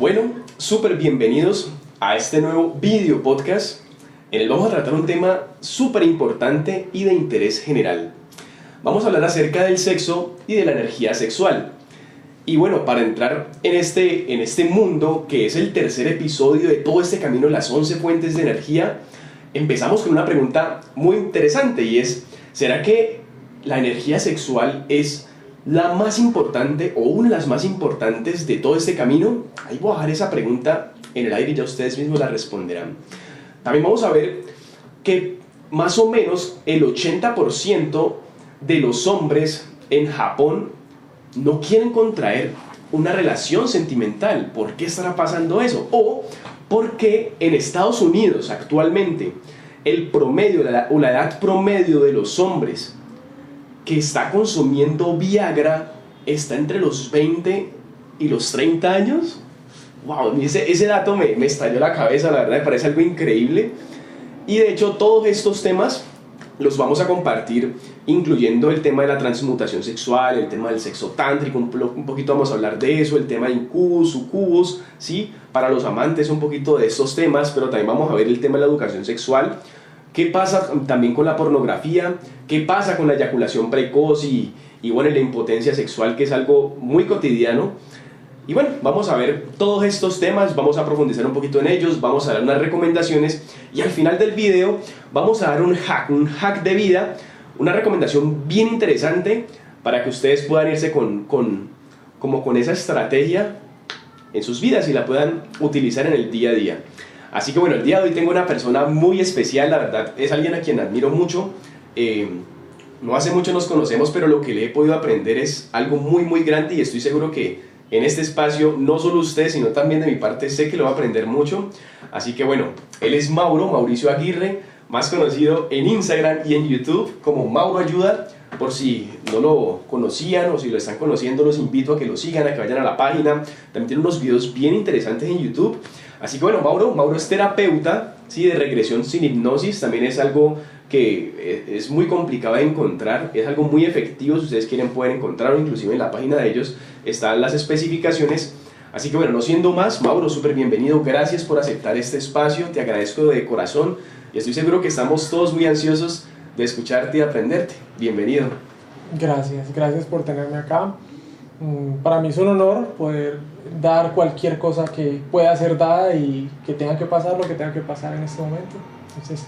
Bueno, súper bienvenidos a este nuevo video podcast en el vamos a tratar un tema súper importante y de interés general. Vamos a hablar acerca del sexo y de la energía sexual. Y bueno, para entrar en este, en este mundo, que es el tercer episodio de todo este camino, las 11 fuentes de energía, empezamos con una pregunta muy interesante y es, ¿será que la energía sexual es la más importante o una de las más importantes de todo este camino? Ahí voy a dejar esa pregunta en el aire y ya ustedes mismos la responderán. También vamos a ver que más o menos el 80% de los hombres en Japón no quieren contraer una relación sentimental. ¿Por qué estará pasando eso? O porque en Estados Unidos actualmente el promedio o la edad promedio de los hombres que está consumiendo Viagra está entre los 20 y los 30 años. Wow, ese, ese dato me, me estalló la cabeza, la verdad me parece algo increíble. Y de hecho todos estos temas los vamos a compartir incluyendo el tema de la transmutación sexual, el tema del sexo tántrico, un, poquito vamos a hablar de eso, el tema de incubus, sucubus, ¿sí? Para los amantes un poquito de estos temas, pero también vamos a ver el tema de la educación sexual, ¿Qué pasa también con la pornografía? ¿Qué pasa con la eyaculación precoz y, y bueno, la impotencia sexual, que es algo muy cotidiano? Y bueno, vamos a ver todos estos temas, vamos a profundizar un poquito en ellos, vamos a dar unas recomendaciones y al final del video vamos a dar un hack, un hack de vida, una recomendación bien interesante para que ustedes puedan irse con, con, como con esa estrategia en sus vidas y la puedan utilizar en el día a día. Así que bueno, el día de hoy tengo una persona muy especial, la verdad, es alguien a quien admiro mucho. Eh, no hace mucho nos conocemos, pero lo que le he podido aprender es algo muy, muy grande y estoy seguro que en este espacio, no solo usted, sino también de mi parte, sé que lo va a aprender mucho. Así que bueno, él es Mauro, Mauricio Aguirre, más conocido en Instagram y en YouTube como Mauro Ayuda. Por si no lo conocían o si lo están conociendo, los invito a que lo sigan, a que vayan a la página. También tiene unos videos bien interesantes en YouTube. Así que bueno, Mauro, Mauro es terapeuta ¿sí? de regresión sin hipnosis, también es algo que eh, es muy complicado de encontrar, es algo muy efectivo, si ustedes quieren pueden encontrarlo, inclusive en la página de ellos están las especificaciones. Así que bueno, no siendo más, Mauro, súper bienvenido, gracias por aceptar este espacio, te agradezco de corazón y estoy seguro que estamos todos muy ansiosos de escucharte y aprenderte. Bienvenido. Gracias, gracias por tenerme acá. Mm, para mí es un honor poder dar cualquier cosa que pueda ser dada y que tenga que pasar lo que tenga que pasar en este momento. Entonces,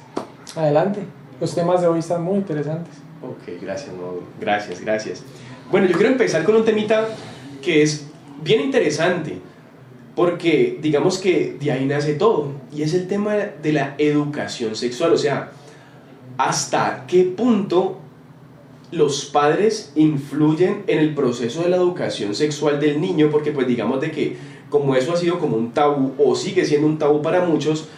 adelante. Los temas de hoy están muy interesantes. Ok, gracias, Mauro. Gracias, gracias. Bueno, yo quiero empezar con un temita que es bien interesante, porque digamos que de ahí nace todo, y es el tema de la educación sexual, o sea, hasta qué punto los padres influyen en el proceso de la educación sexual del niño, porque pues digamos de que como eso ha sido como un tabú o sigue siendo un tabú para muchos,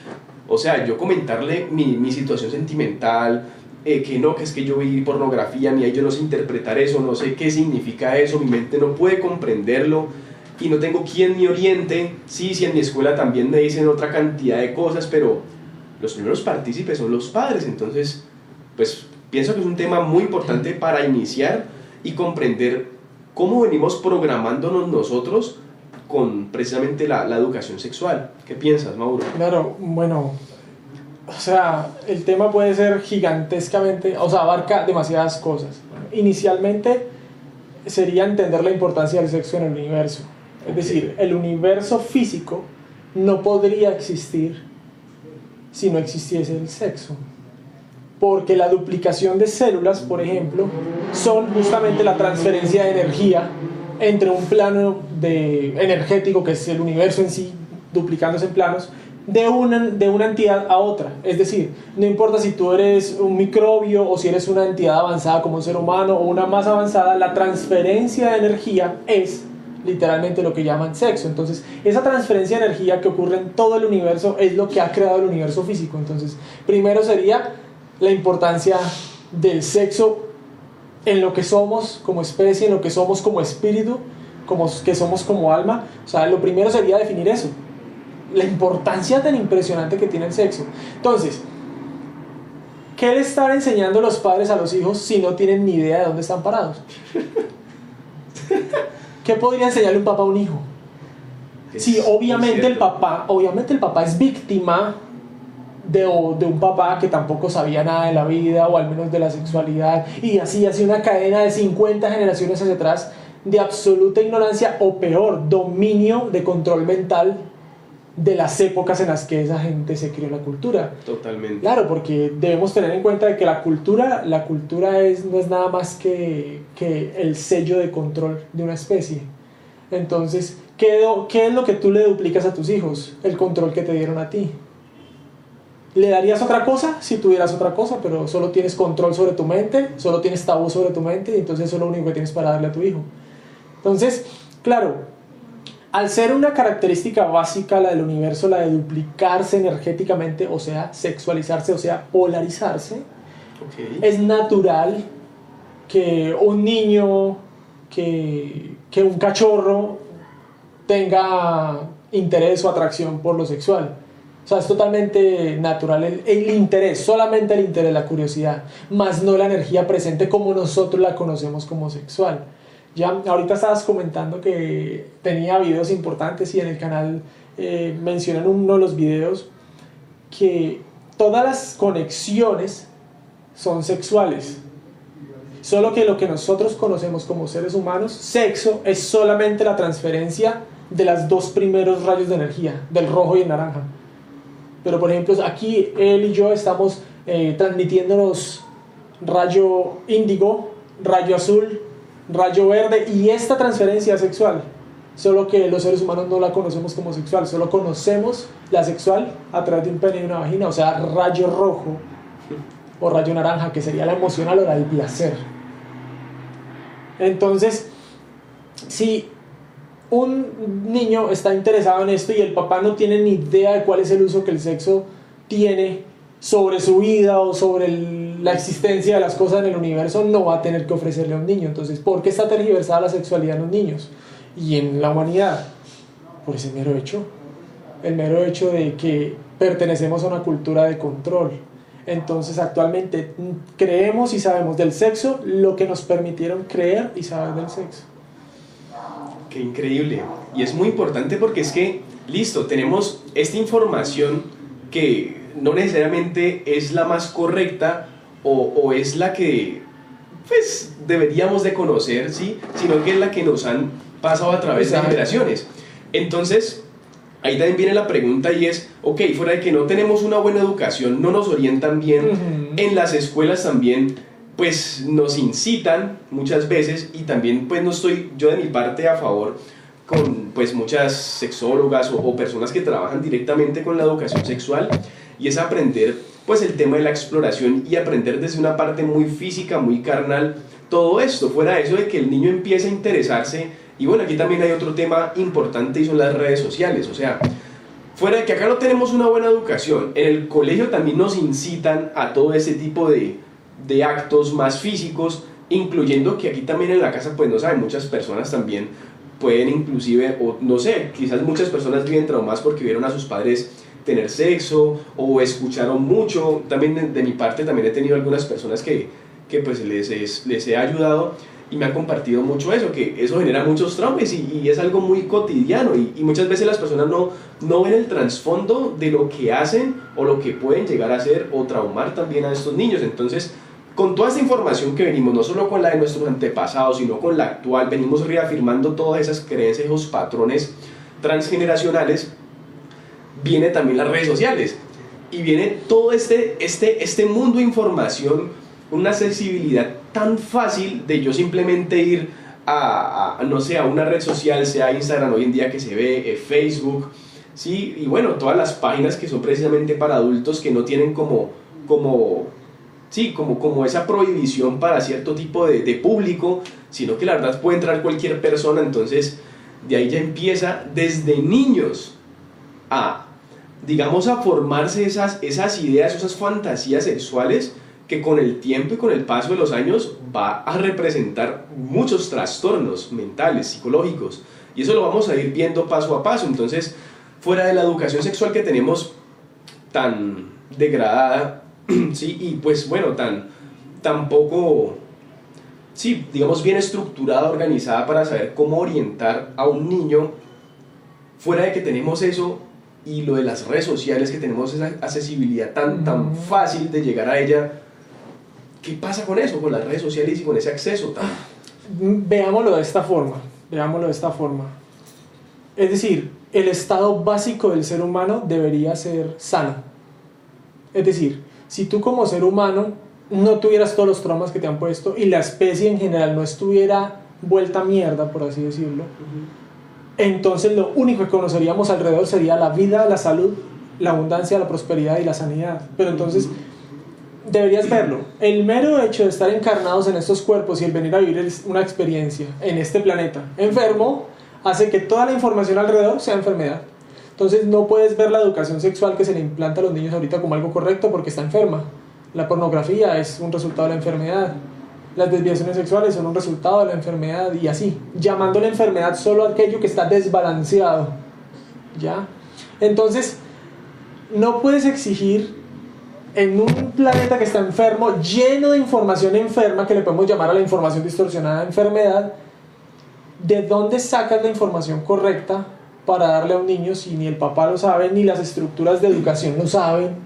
o sea, yo comentarle mi, mi situación sentimental, eh, que no, que es que yo vi pornografía, ni yo no sé interpretar eso, no sé qué significa eso, mi mente no puede comprenderlo y no tengo quien me oriente, sí, sí, en mi escuela también me dicen otra cantidad de cosas, pero los primeros partícipes son los padres, entonces, pues Pienso que es un tema muy importante para iniciar y comprender cómo venimos programándonos nosotros con precisamente la, la educación sexual. ¿Qué piensas, Mauro? Claro, bueno, o sea, el tema puede ser gigantescamente, o sea, abarca demasiadas cosas. Inicialmente sería entender la importancia del sexo en el universo. Es decir, el universo físico no podría existir si no existiese el sexo porque la duplicación de células, por ejemplo, son justamente la transferencia de energía entre un plano de energético, que es el universo en sí, duplicándose en planos, de una, de una entidad a otra. Es decir, no importa si tú eres un microbio o si eres una entidad avanzada como un ser humano o una más avanzada, la transferencia de energía es literalmente lo que llaman sexo. Entonces, esa transferencia de energía que ocurre en todo el universo es lo que ha creado el universo físico. Entonces, primero sería la importancia del sexo en lo que somos como especie, en lo que somos como espíritu, como que somos como alma. O sea, lo primero sería definir eso. La importancia tan impresionante que tiene el sexo. Entonces, ¿qué le están enseñando los padres a los hijos si no tienen ni idea de dónde están parados? ¿Qué podría enseñarle un papá a un hijo? Sí, obviamente el papá, obviamente el papá es víctima de, de un papá que tampoco sabía nada de la vida o al menos de la sexualidad y así así una cadena de 50 generaciones hacia atrás de absoluta ignorancia o peor, dominio de control mental de las épocas en las que esa gente se crió la cultura. Totalmente. Claro, porque debemos tener en cuenta de que la cultura, la cultura es, no es nada más que, que el sello de control de una especie. Entonces, ¿qué, do- ¿qué es lo que tú le duplicas a tus hijos? El control que te dieron a ti. ¿Le darías otra cosa si tuvieras otra cosa, pero solo tienes control sobre tu mente, solo tienes tabú sobre tu mente y entonces eso es lo único que tienes para darle a tu hijo? Entonces, claro, al ser una característica básica la del universo, la de duplicarse energéticamente, o sea, sexualizarse, o sea, polarizarse, es natural que un niño, que, que un cachorro tenga interés o atracción por lo sexual. O sea, es totalmente natural el, el interés, solamente el interés, la curiosidad, más no la energía presente como nosotros la conocemos como sexual. Ya, ahorita estabas comentando que tenía videos importantes y en el canal eh, mencionan uno de los videos que todas las conexiones son sexuales. Solo que lo que nosotros conocemos como seres humanos, sexo, es solamente la transferencia de las dos primeros rayos de energía, del rojo y el naranja. Pero por ejemplo, aquí él y yo estamos eh, transmitiéndonos rayo índigo, rayo azul, rayo verde y esta transferencia sexual. Solo que los seres humanos no la conocemos como sexual, solo conocemos la sexual a través de un pene y una vagina, o sea, rayo rojo o rayo naranja, que sería la emocional o la del placer. Entonces, si un niño está interesado en esto y el papá no tiene ni idea de cuál es el uso que el sexo tiene sobre su vida o sobre la existencia de las cosas en el universo, no va a tener que ofrecerle a un niño. Entonces, ¿por qué está tergiversada la sexualidad en los niños y en la humanidad? Por ese mero hecho. El mero hecho de que pertenecemos a una cultura de control. Entonces, actualmente mm, creemos y sabemos del sexo lo que nos permitieron creer y saber del sexo. Qué increíble. Y es muy importante porque es que, listo, tenemos esta información que no necesariamente es la más correcta o, o es la que pues deberíamos de conocer, ¿sí? Sino que es la que nos han pasado a través de generaciones. Entonces, ahí también viene la pregunta y es, ok, fuera de que no tenemos una buena educación, no nos orientan bien, en las escuelas también pues nos incitan muchas veces y también pues no estoy yo de mi parte a favor con pues muchas sexólogas o, personas que trabajan directamente con la educación sexual y es aprender pues el tema de la exploración y aprender desde una parte muy física, muy carnal, todo esto, fuera de eso de que el niño empiece a interesarse y bueno, aquí también hay otro tema importante y son las redes sociales, o sea, Fuera de que acá no tenemos una buena educación, en el colegio también nos incitan a todo ese tipo de, de actos más físicos, incluyendo que aquí también en la casa, pues no saben, muchas personas también pueden inclusive, o no sé, quizás muchas personas viven traumadas porque vieron a sus padres tener sexo o escucharon mucho. También de, mi parte también he tenido algunas personas que, que pues les, es- les he ayudado y me han compartido mucho eso, que eso genera muchos traumas y, y es algo muy cotidiano y, y muchas veces las personas no, no ven el trasfondo de lo que hacen o lo que pueden llegar a hacer o traumar también a estos niños. Entonces, con toda esta información que venimos, no solo con la de nuestros antepasados, sino con la actual, venimos reafirmando todas esas creencias, esos patrones transgeneracionales, viene también las redes sociales y viene todo este, este, este mundo de información, una accesibilidad tan fácil de yo simplemente ir a, no sé, una red social, sea Instagram hoy en día que se ve, eh, Facebook, ¿sí? Y bueno, todas las páginas que son precisamente para adultos que no tienen como, como sí, como, como esa prohibición para cierto tipo de, de público, sino que la verdad puede entrar cualquier persona, entonces de ahí ya empieza desde niños a, digamos, a formarse esas, esas ideas, esas fantasías sexuales que con el tiempo y con el paso de los años va a representar muchos trastornos mentales, psicológicos, y eso lo vamos a ir viendo paso a paso, entonces, fuera de la educación sexual que tenemos tan degradada, sí, y pues bueno, tan, tan poco, sí, digamos bien estructurada, organizada para saber cómo orientar a un niño fuera de que tenemos eso y lo de las redes sociales, que tenemos esa accesibilidad tan, tan fácil de llegar a ella, ¿qué pasa con eso, con las redes sociales y con ese acceso tan... Veámoslo de esta forma, veámoslo de esta forma. Es decir, el estado básico del ser humano debería ser sano. Es decir, si tú como ser humano no tuvieras todos los traumas que te han puesto y la especie en general no estuviera vuelta a mierda, por así decirlo, entonces lo único que conoceríamos alrededor sería la vida, la salud, la abundancia, la prosperidad y la sanidad. Pero entonces deberías verlo. El mero hecho de estar encarnados en estos cuerpos y el venir a vivir una experiencia en este planeta enfermo hace que toda la información alrededor sea enfermedad. Entonces no puedes ver la educación sexual que se le implanta a los niños ahorita como algo correcto porque está enferma. La pornografía es un resultado de la enfermedad. Las desviaciones sexuales son un resultado de la enfermedad y así, llamando la enfermedad solo aquello que está desbalanceado. ¿Ya? Entonces, no puedes exigir en un planeta que está enfermo, lleno de información enferma, que le podemos llamar a la información distorsionada enfermedad, ¿de dónde sacas la información correcta para darle a un niño si ni el papá lo sabe, ni las estructuras de educación lo saben?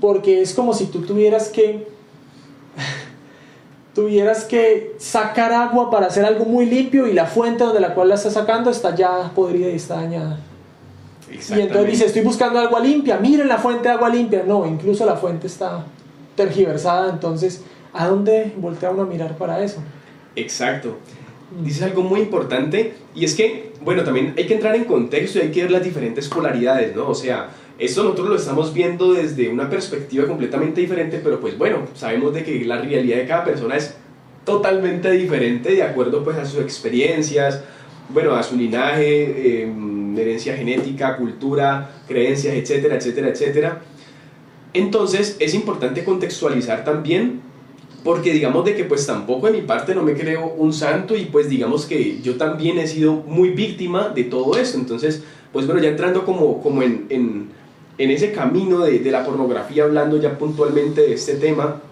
Porque es como si tú tuvieras que tuvieras que sacar agua para hacer algo muy limpio y la fuente donde la cual la estás sacando está ya podrida y está dañada. Y entonces dice, estoy buscando agua limpia, miren la fuente de agua limpia. No, incluso la fuente está tergiversada, entonces, ¿a dónde voltea uno a mirar para eso? Exacto. Dices algo muy importante y es que, bueno, también hay que entrar en contexto y hay que ver las diferentes polaridades, ¿no? O sea, esto nosotros lo estamos viendo desde una perspectiva completamente diferente, pero pues bueno, sabemos de que la realidad de cada persona es totalmente diferente de acuerdo pues a sus experiencias, bueno, a su linaje, eh, herencia genética, cultura, creencias, etcétera, etcétera, etcétera. Entonces es importante contextualizar también porque digamos de que pues tampoco de mi parte no me creo un santo y pues digamos que yo también he sido muy víctima de todo eso. Entonces, pues bueno, ya entrando como, como en, en, en ese camino de, de la pornografía, hablando ya puntualmente de este tema,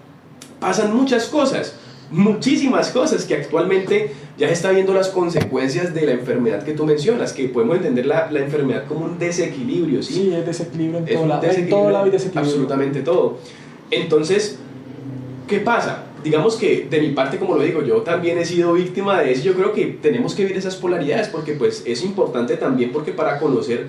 pasan muchas cosas, muchísimas cosas que actualmente ya se está viendo las consecuencias de la enfermedad que tú mencionas, que podemos entender la, la enfermedad como un desequilibrio, ¿sí? Sí, es desequilibrio en Es todo un lado. En todo lado hay desequilibrio. Absolutamente todo. Entonces, ¿qué pasa? Digamos que de mi parte, como lo digo, yo también he sido víctima de eso. Yo creo que tenemos que ver esas polaridades porque pues es importante también porque para conocer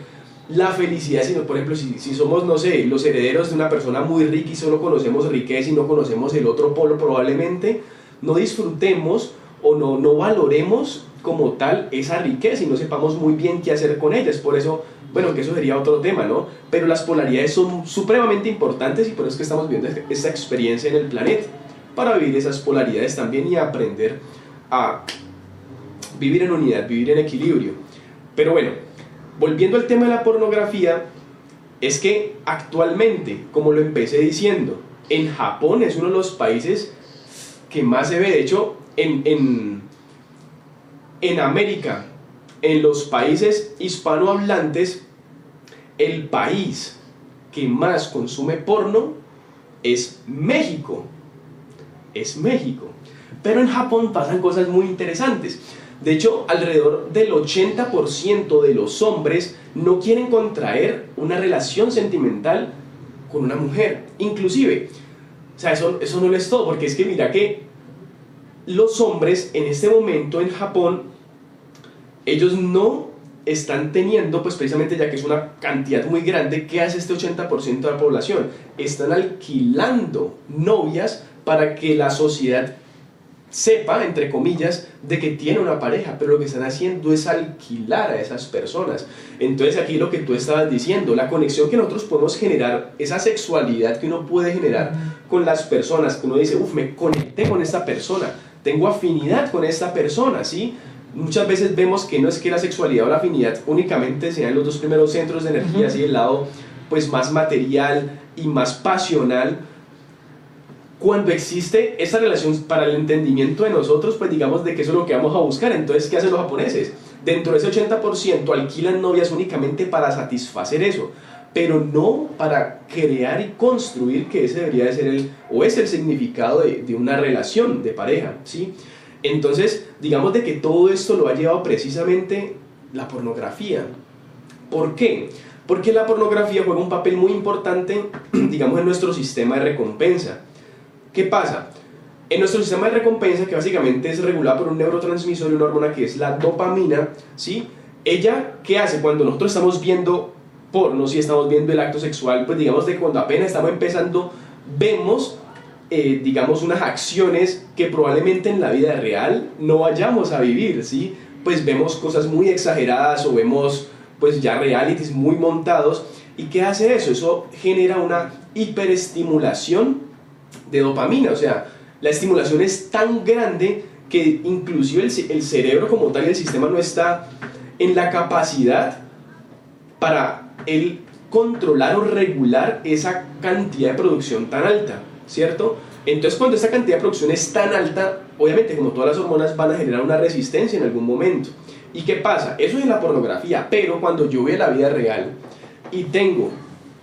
la felicidad, sino por ejemplo, si, si somos, no sé, los herederos de una persona muy rica y solo conocemos riqueza y no conocemos el otro polo, probablemente no disfrutemos o no, no valoremos como tal esa riqueza y no sepamos muy bien qué hacer con ella. Es por eso, bueno, que eso sería otro tema, ¿no? Pero las polaridades son supremamente importantes y por eso es que estamos viendo esta experiencia en el planeta, para vivir esas polaridades también y aprender a vivir en unidad, vivir en equilibrio. Pero bueno, volviendo al tema de la pornografía, es que actualmente, como lo empecé diciendo, en Japón es uno de los países que más se ve, de hecho, en, en, en América, en los países hispanohablantes, el país que más consume porno es México. Es México. Pero en Japón pasan cosas muy interesantes. De hecho, alrededor del 80% de los hombres no quieren contraer una relación sentimental con una mujer. Inclusive, o sea, eso, eso no es todo, porque es que mira que los hombres en este momento en Japón, ellos no están teniendo, pues precisamente ya que es una cantidad muy grande, ¿qué hace este 80% de la población? Están alquilando novias para que la sociedad sepa, entre comillas, de que tiene una pareja, pero lo que están haciendo es alquilar a esas personas. Entonces aquí lo que tú estabas diciendo, la conexión que nosotros podemos generar, esa sexualidad que uno puede generar con las personas, que uno dice, uff, me conecté con esta persona, tengo afinidad con esta persona, ¿sí? Muchas veces vemos que no es que la sexualidad o la afinidad únicamente sean los dos primeros centros de energía, así el lado pues más material y más pasional, cuando existe esa relación para el entendimiento de nosotros, pues digamos de que eso es lo que vamos a buscar. Entonces, ¿qué hacen los japoneses? Dentro de ese 80% alquilan novias únicamente para satisfacer eso, pero no para crear y construir que ese debería de ser el, o es el significado de, de una relación de pareja, ¿sí? Entonces, digamos de que todo esto lo ha llevado precisamente la pornografía. ¿Por qué? Porque la pornografía juega un papel muy importante, digamos, en nuestro sistema de recompensa. ¿Qué pasa? En nuestro sistema de recompensa, que básicamente es regulado por un neurotransmisor y una hormona que es la dopamina, ¿sí? Ella, ¿qué hace cuando nosotros estamos viendo porno, si estamos viendo el acto sexual, pues digamos de cuando apenas estamos empezando, vemos, eh, digamos, unas acciones que probablemente en la vida real no vayamos a vivir, ¿sí? Pues vemos cosas muy exageradas o vemos, pues ya realities muy montados. ¿Y qué hace eso? Eso genera una hiperestimulación de dopamina, o sea, la estimulación es tan grande que inclusive el, el cerebro como tal y el sistema no está en la capacidad para el controlar o regular esa cantidad de producción tan alta, ¿cierto? Entonces cuando esa cantidad de producción es tan alta, obviamente como todas las hormonas van a generar una resistencia en algún momento. ¿Y qué pasa? Eso es la pornografía, pero cuando yo veo la vida real y tengo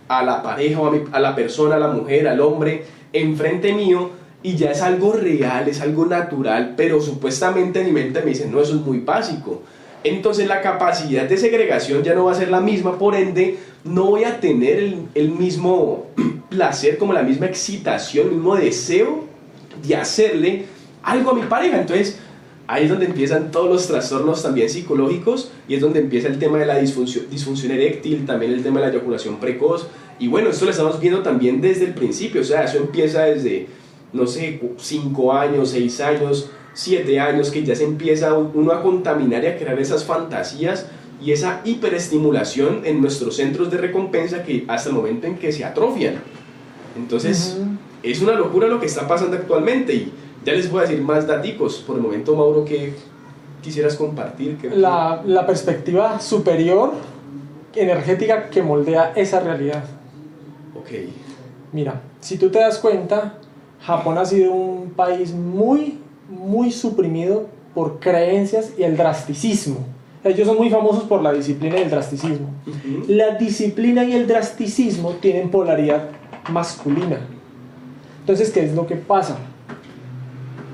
a la pareja o a, a la persona, a la mujer, al hombre, enfrente mío, y ya es algo real, es algo natural, pero supuestamente en mi mente me dicen, no, eso es muy básico. Entonces la capacidad de segregación ya no va a ser la misma, por ende no voy a tener el, mismo placer, como la misma excitación, el mismo deseo de hacerle algo a mi pareja. Entonces ahí es donde empiezan todos los trastornos también psicológicos y es donde empieza el tema de la disfunción, disfunción eréctil, también el tema de la eyaculación precoz. Y bueno, esto lo estamos viendo también desde el principio, o sea, eso empieza desde no sé, 5 años, 6 años, 7 años, que ya se empieza uno a contaminar y a crear esas fantasías y esa hiperestimulación en nuestros centros de recompensa que hasta el momento en que se atrofian. Entonces, es una locura lo que está pasando actualmente y ya les voy a decir más daticos. Por el momento, Mauro, ¿qué quisieras compartir? La, la perspectiva superior energética que moldea esa realidad. Ok. Mira, si tú te das cuenta, Japón ha sido un país muy, muy suprimido por creencias y el drasticismo. Ellos son muy famosos por la disciplina y el drasticismo. La disciplina y el drasticismo tienen polaridad masculina. Entonces, ¿qué es lo que pasa?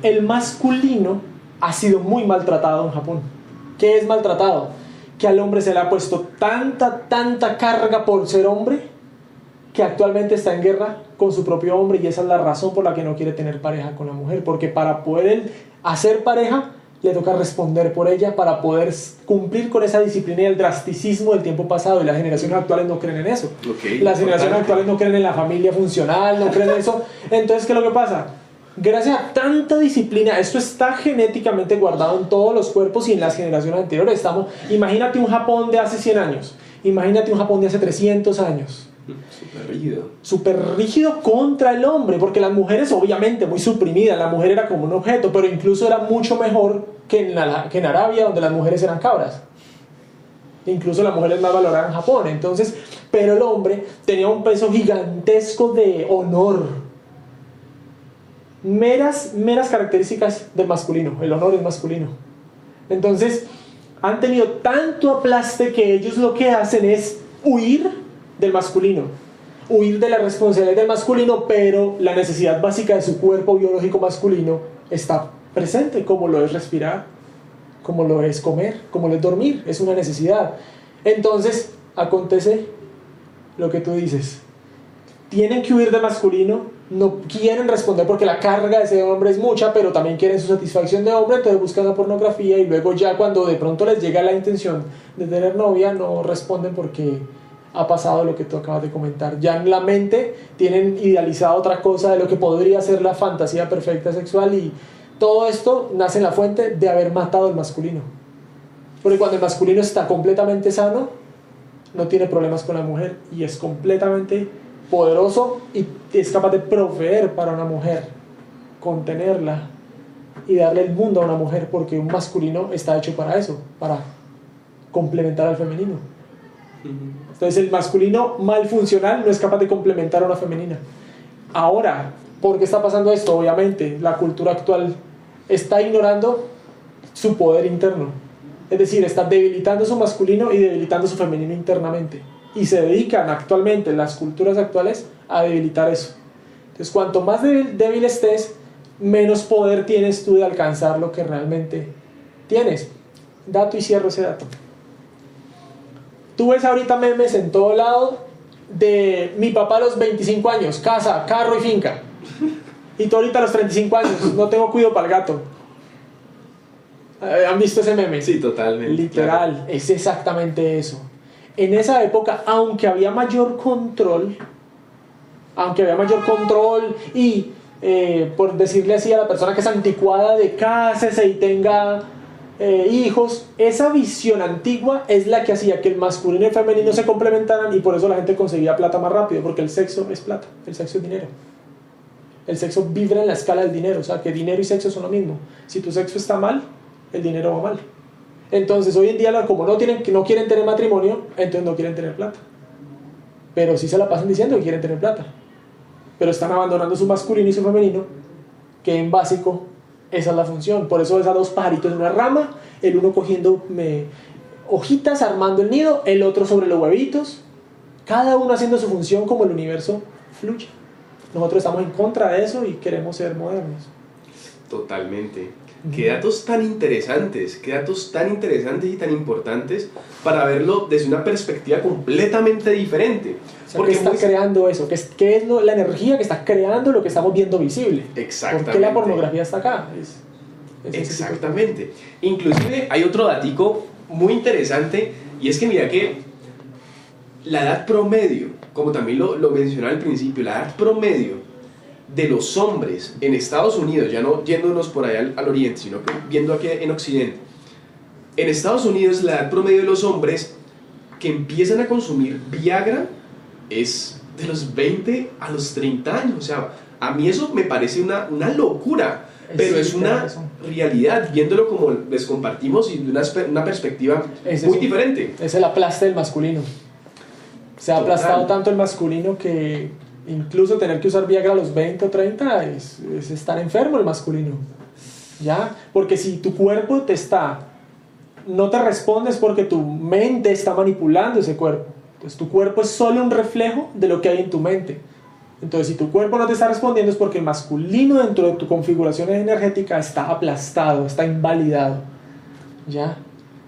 El masculino ha sido muy maltratado en Japón. ¿Qué es maltratado? Que al hombre se le ha puesto tanta, tanta carga por ser hombre que actualmente está en guerra con su propio hombre y esa es la razón por la que no quiere tener pareja con la mujer, porque para poder hacer pareja le toca responder por ella para poder cumplir con esa disciplina y el drasticismo del tiempo pasado y las generaciones actuales no creen en eso. Okay, las generaciones actuales no creen en la familia funcional, no creen en eso. Entonces, ¿qué es lo que pasa? Gracias a tanta disciplina, esto está genéticamente guardado en todos los cuerpos y en las generaciones anteriores. Estamos, imagínate un Japón de hace 100 años, imagínate un Japón de hace 300 años Súper rígido. Súper rígido contra el hombre, porque las mujeres obviamente muy suprimidas, la mujer era como un objeto, pero incluso era mucho mejor que en, Arabia, donde las mujeres eran cabras. Incluso las mujeres más valoradas en Japón. Entonces, pero el hombre tenía un peso gigantesco de honor. Meras, meras características del masculino. El honor es masculino. Entonces, han tenido tanto aplaste que ellos lo que hacen es huir del masculino, huir de la responsabilidad del masculino, pero la necesidad básica de su cuerpo biológico masculino está presente, como lo es respirar, como lo es comer, como lo es dormir, es una necesidad. Entonces, acontece lo que tú dices. Tienen que huir del masculino, no quieren responder porque la carga de ese hombre es mucha, pero también quieren su satisfacción de hombre, entonces buscan la pornografía y luego ya cuando de pronto les llega la intención de tener novia, no responden porque ha pasado lo que tú acabas de comentar. Ya en la mente tienen idealizado otra cosa de lo que podría ser la fantasía perfecta sexual y todo esto nace en la fuente de haber matado al masculino. Porque cuando el masculino está completamente sano, no tiene problemas con la mujer y es completamente poderoso y es capaz de proveer para una mujer, contenerla y darle el mundo a una mujer porque un masculino está hecho para eso, para complementar al femenino. Entonces el masculino mal funcional no es capaz de complementar a una femenina. Ahora, ¿por qué está pasando esto? Obviamente, la cultura actual está ignorando su poder interno. Es decir, está debilitando su masculino y debilitando su femenino internamente. Y se dedican actualmente, las culturas actuales, a debilitar eso. Entonces, cuanto más débil, estés, menos poder tienes tú de alcanzar lo que realmente tienes. Dato y cierro ese dato Tú ves ahorita memes en todo lado de mi papá a los 25 años, casa, carro y finca. Y tú ahorita a los 35 años, no tengo cuidado para el gato. Eh, ¿Han visto ese meme? Sí, totalmente. Literal, es exactamente eso. En esa época, aunque había mayor control, aunque había mayor control y, eh, por decirle así a la persona que es anticuada de cásese y tenga eh, hijos, esa visión antigua es la que hacía que el masculino y el femenino se complementaran y por eso la gente conseguía plata más rápido, porque el sexo es plata, el sexo es dinero. El sexo vibra en la escala del dinero, o sea que dinero y sexo son lo mismo. Si tu sexo está mal, el dinero va mal. Entonces hoy en día como no, tienen, no quieren tener matrimonio, entonces no quieren tener plata. Pero sí se la pasan diciendo que quieren tener plata. Pero están abandonando su masculino y su femenino, que en básico esa es la función. Por eso ves a dos pajaritos en una rama, el uno cogiendo hojitas, armando el nido, el otro sobre los huevitos, cada uno haciendo su función como el universo fluye. Nosotros estamos en contra de eso y queremos ser modernos. Totalmente. Qué datos tan interesantes, qué datos tan interesantes y tan importantes para verlo desde una perspectiva completamente diferente. porque está creando eso? ¿Qué es, qué es la energía que está creando lo que estamos viendo visible? Exactamente. ¿Por qué la pornografía está acá? Exactamente. Inclusive hay otro datico muy interesante y es que mira que la edad promedio, como también lo, lo mencionaba al principio, la edad promedio de los hombres en Estados Unidos, ya no yéndonos por allá al, oriente, sino que viendo aquí en Occidente, en Estados Unidos la edad promedio de los hombres que empiezan a consumir Viagra es de los 20 a los 30 años. O sea, a mí eso me parece una, una locura, pero es una realidad, viéndolo como les compartimos y de una, una perspectiva muy diferente. Es el aplaste del masculino. Se ha aplastado tanto el masculino que incluso tener que usar Viagra a los 20 o 30 es, estar enfermo el masculino. ¿Ya? Porque si tu cuerpo te está, no te respondes porque tu mente está manipulando ese cuerpo. Entonces tu cuerpo es solo un reflejo de lo que hay en tu mente. Entonces si tu cuerpo no te está respondiendo es porque el masculino dentro de tu configuración energética está aplastado, está invalidado. ¿Ya?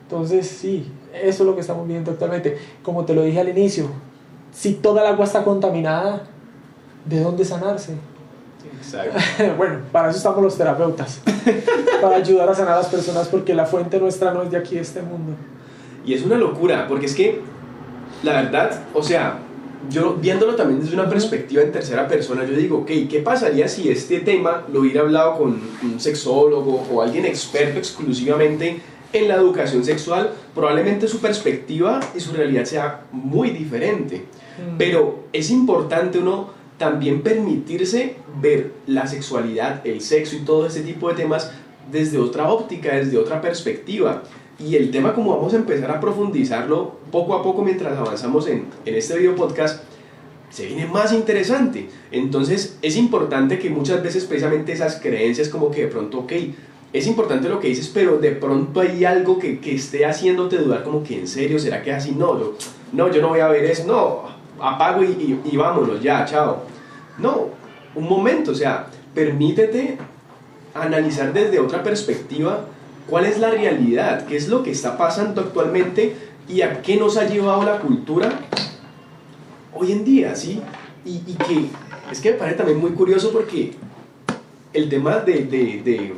Entonces sí, eso es lo que estamos viendo actualmente. Como te lo dije al inicio, si toda el agua está contaminada, ¿de dónde sanarse? Exacto. bueno, para eso estamos los terapeutas, para ayudar a sanar a las personas porque la fuente nuestra no es de aquí, de este mundo. Y es una locura, porque es que, la verdad, o sea, yo viéndolo también desde una perspectiva en tercera persona, yo digo, ok, ¿qué pasaría si este tema lo hubiera hablado con un sexólogo o alguien experto exclusivamente en la educación sexual? Probablemente su perspectiva y su realidad sea muy diferente. Mm. Pero es importante uno también permitirse ver la sexualidad, el sexo y todo ese tipo de temas desde otra óptica, desde otra perspectiva. Y el tema como vamos a empezar a profundizarlo poco a poco mientras avanzamos en, en este video podcast, se viene más interesante. Entonces es importante que muchas veces precisamente esas creencias como que de pronto, ok, es importante lo que dices, pero de pronto hay algo que, que esté haciéndote dudar como que en serio, ¿será que es así? No, no, yo no voy a ver eso, no, apago y, vámonos, ya, chao. No, un momento, o sea, permítete analizar desde otra perspectiva cuál es la realidad, qué es lo que está pasando actualmente y a qué nos ha llevado la cultura hoy en día, ¿sí? Y, que es que me parece también muy curioso porque el tema de, de,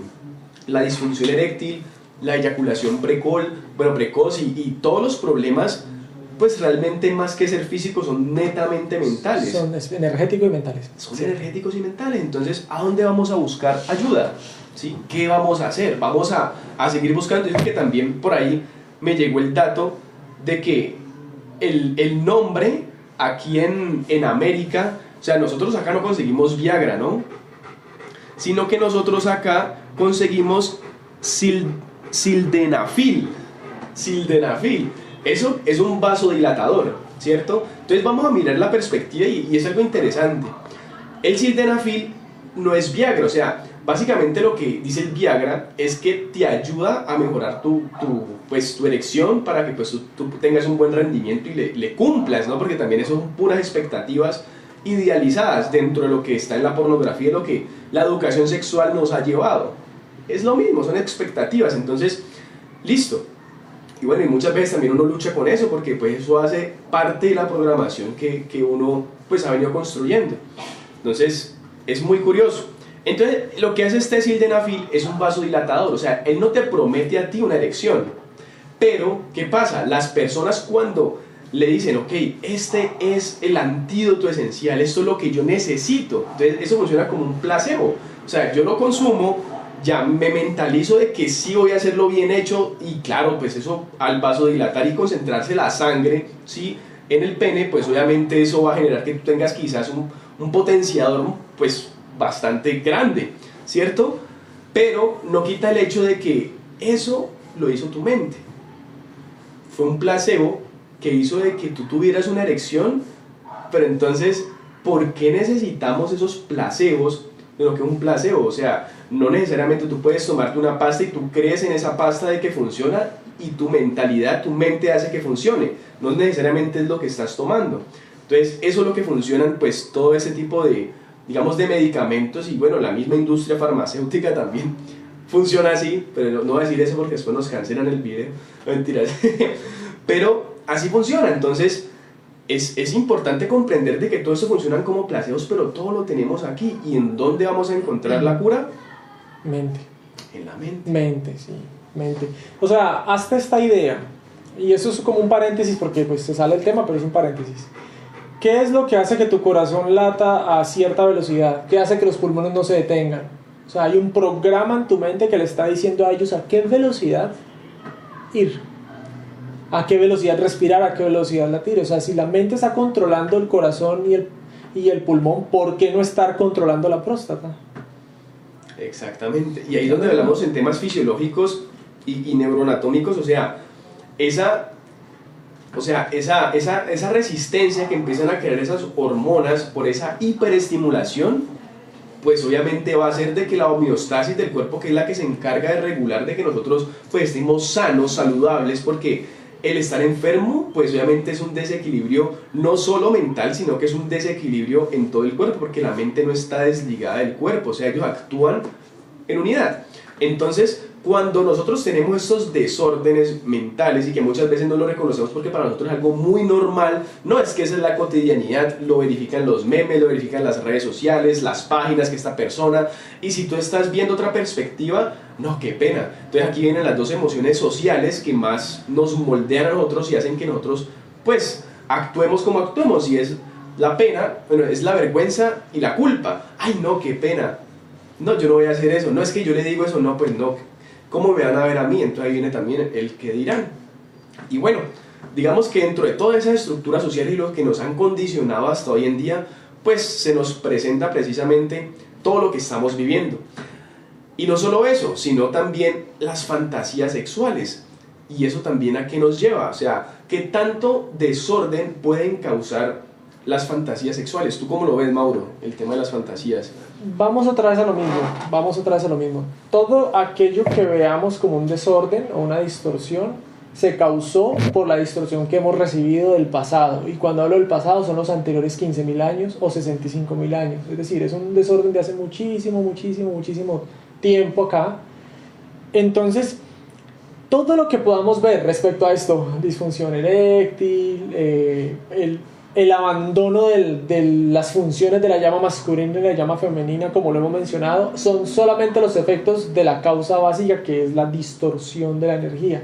la disfunción eréctil, la eyaculación precoz, bueno, precoz y todos los problemas pues realmente más que ser físicos son netamente mentales. Son energéticos y mentales. Son energéticos y mentales. Entonces, ¿a dónde vamos a buscar ayuda? ¿Sí? ¿Qué vamos a hacer? Vamos a, a seguir buscando. Yo que también por ahí me llegó el dato de que el, el nombre aquí en, en América, o sea, nosotros acá no conseguimos Viagra, ¿no? Sino que nosotros acá conseguimos sil, sildenafil. Sildenafil eso es un vasodilatador, ¿cierto? Entonces vamos a mirar la perspectiva y, es algo interesante. El sildenafil no es Viagra, o sea, básicamente lo que dice el Viagra es que te ayuda a mejorar tu, pues, tu erección para que pues, tú, tengas un buen rendimiento y le, cumplas, ¿no? Porque también son puras expectativas idealizadas dentro de lo que está en la pornografía, lo que la educación sexual nos ha llevado. Es lo mismo, son expectativas. Entonces, listo, y bueno, y muchas veces también uno lucha con eso porque pues eso hace parte de la programación que, que uno pues ha venido construyendo. Entonces, es muy curioso. Entonces, lo que hace este sildenafil es un vasodilatador, o sea, él no te promete a ti una erección. Pero, ¿qué pasa? Las personas cuando le dicen, ok, este es el antídoto esencial, esto es lo que yo necesito. Entonces, eso funciona como un placebo. O sea, yo lo consumo, ya me mentalizo de que sí voy a hacerlo bien hecho y claro, pues eso al vasodilatar y concentrarse la sangre, ¿sí? En el pene, pues obviamente eso va a generar que tú tengas quizás un, un potenciador, pues bastante grande, ¿cierto? Pero no quita el hecho de que eso lo hizo tu mente. Fue un placebo que hizo de que tú tuvieras una erección, pero entonces, ¿por qué necesitamos esos placebos? De lo que es un placebo, o sea, no necesariamente tú puedes tomarte una pasta y tú crees en esa pasta de que funciona y tu mentalidad, tu mente hace que funcione, no necesariamente es lo que estás tomando. Entonces, eso es lo que funcionan, pues, todo ese tipo de, digamos, de medicamentos y bueno, la misma industria farmacéutica también funciona así, pero no voy a decir eso porque después nos cancelan el video, mentiras. pero así funciona, entonces es, es, importante comprender de que todo eso funciona como placebos, pero todo lo tenemos aquí. ¿Y en dónde vamos a encontrar la cura? Mente. En la mente. Mente, sí, mente. O sea, hasta esta idea, y eso es como un paréntesis porque pues se sale el tema, pero es un paréntesis. ¿Qué es lo que hace que tu corazón lata a cierta velocidad? ¿Qué hace que los pulmones no se detengan? O sea, hay un programa en tu mente que le está diciendo a ellos a qué velocidad ir, a qué velocidad respirar, a qué velocidad latir. O sea, si la mente está controlando el corazón y el, y el pulmón, ¿por qué no estar controlando la próstata? Exactamente. Y ahí es donde hablamos en temas fisiológicos y, y o sea, esa o sea, esa, esa, esa resistencia que empiezan a crear esas hormonas por esa hiperestimulación, pues obviamente va a hacer de que la homeostasis del cuerpo, que es la que se encarga de regular de que nosotros pues sanos, saludables, porque el estar enfermo, pues obviamente es un desequilibrio no solo mental, sino que es un desequilibrio en todo el cuerpo, porque la mente no está desligada del cuerpo, o sea, ellos actúan en unidad. Entonces, cuando nosotros tenemos estos desórdenes mentales y que muchas veces no lo reconocemos porque para nosotros es algo muy normal, no es que esa es la cotidianidad, lo verifican los memes, lo verifican las redes sociales, las páginas que esta persona, y si tú estás viendo otra perspectiva, no, qué pena. Entonces aquí vienen las dos emociones sociales que más nos moldean a nosotros y hacen que nosotros, pues, actuemos como actuemos, y es la pena, bueno, es la vergüenza y la culpa. Ay, no, qué pena. No, yo no voy a hacer eso. No es que yo le digo eso, no, pues no, ¿Cómo me van a ver a mí? Entonces ahí viene también el que dirán. Y bueno, digamos que dentro de toda esa estructura social y lo que nos han condicionado hasta hoy en día, pues se nos presenta precisamente todo lo que estamos viviendo. Y no solo eso, sino también las fantasías sexuales. Y eso también a qué nos lleva, o sea, qué tanto desorden pueden causar las fantasías sexuales. ¿Tú cómo lo ves, Mauro, el tema de las fantasías? Vamos otra vez a lo mismo, vamos otra vez a lo mismo. Todo aquello que veamos como un desorden o una distorsión se causó por la distorsión que hemos recibido del pasado. Y cuando hablo del pasado son los anteriores 15.000 años o 65.000 años. Es decir, es un desorden de hace muchísimo, muchísimo, muchísimo tiempo acá. Entonces, todo lo que podamos ver respecto a esto, disfunción eréctil, eh, el el abandono de las funciones de la llama masculina y la llama femenina, como lo hemos mencionado, son solamente los efectos de la causa básica que es la distorsión de la energía.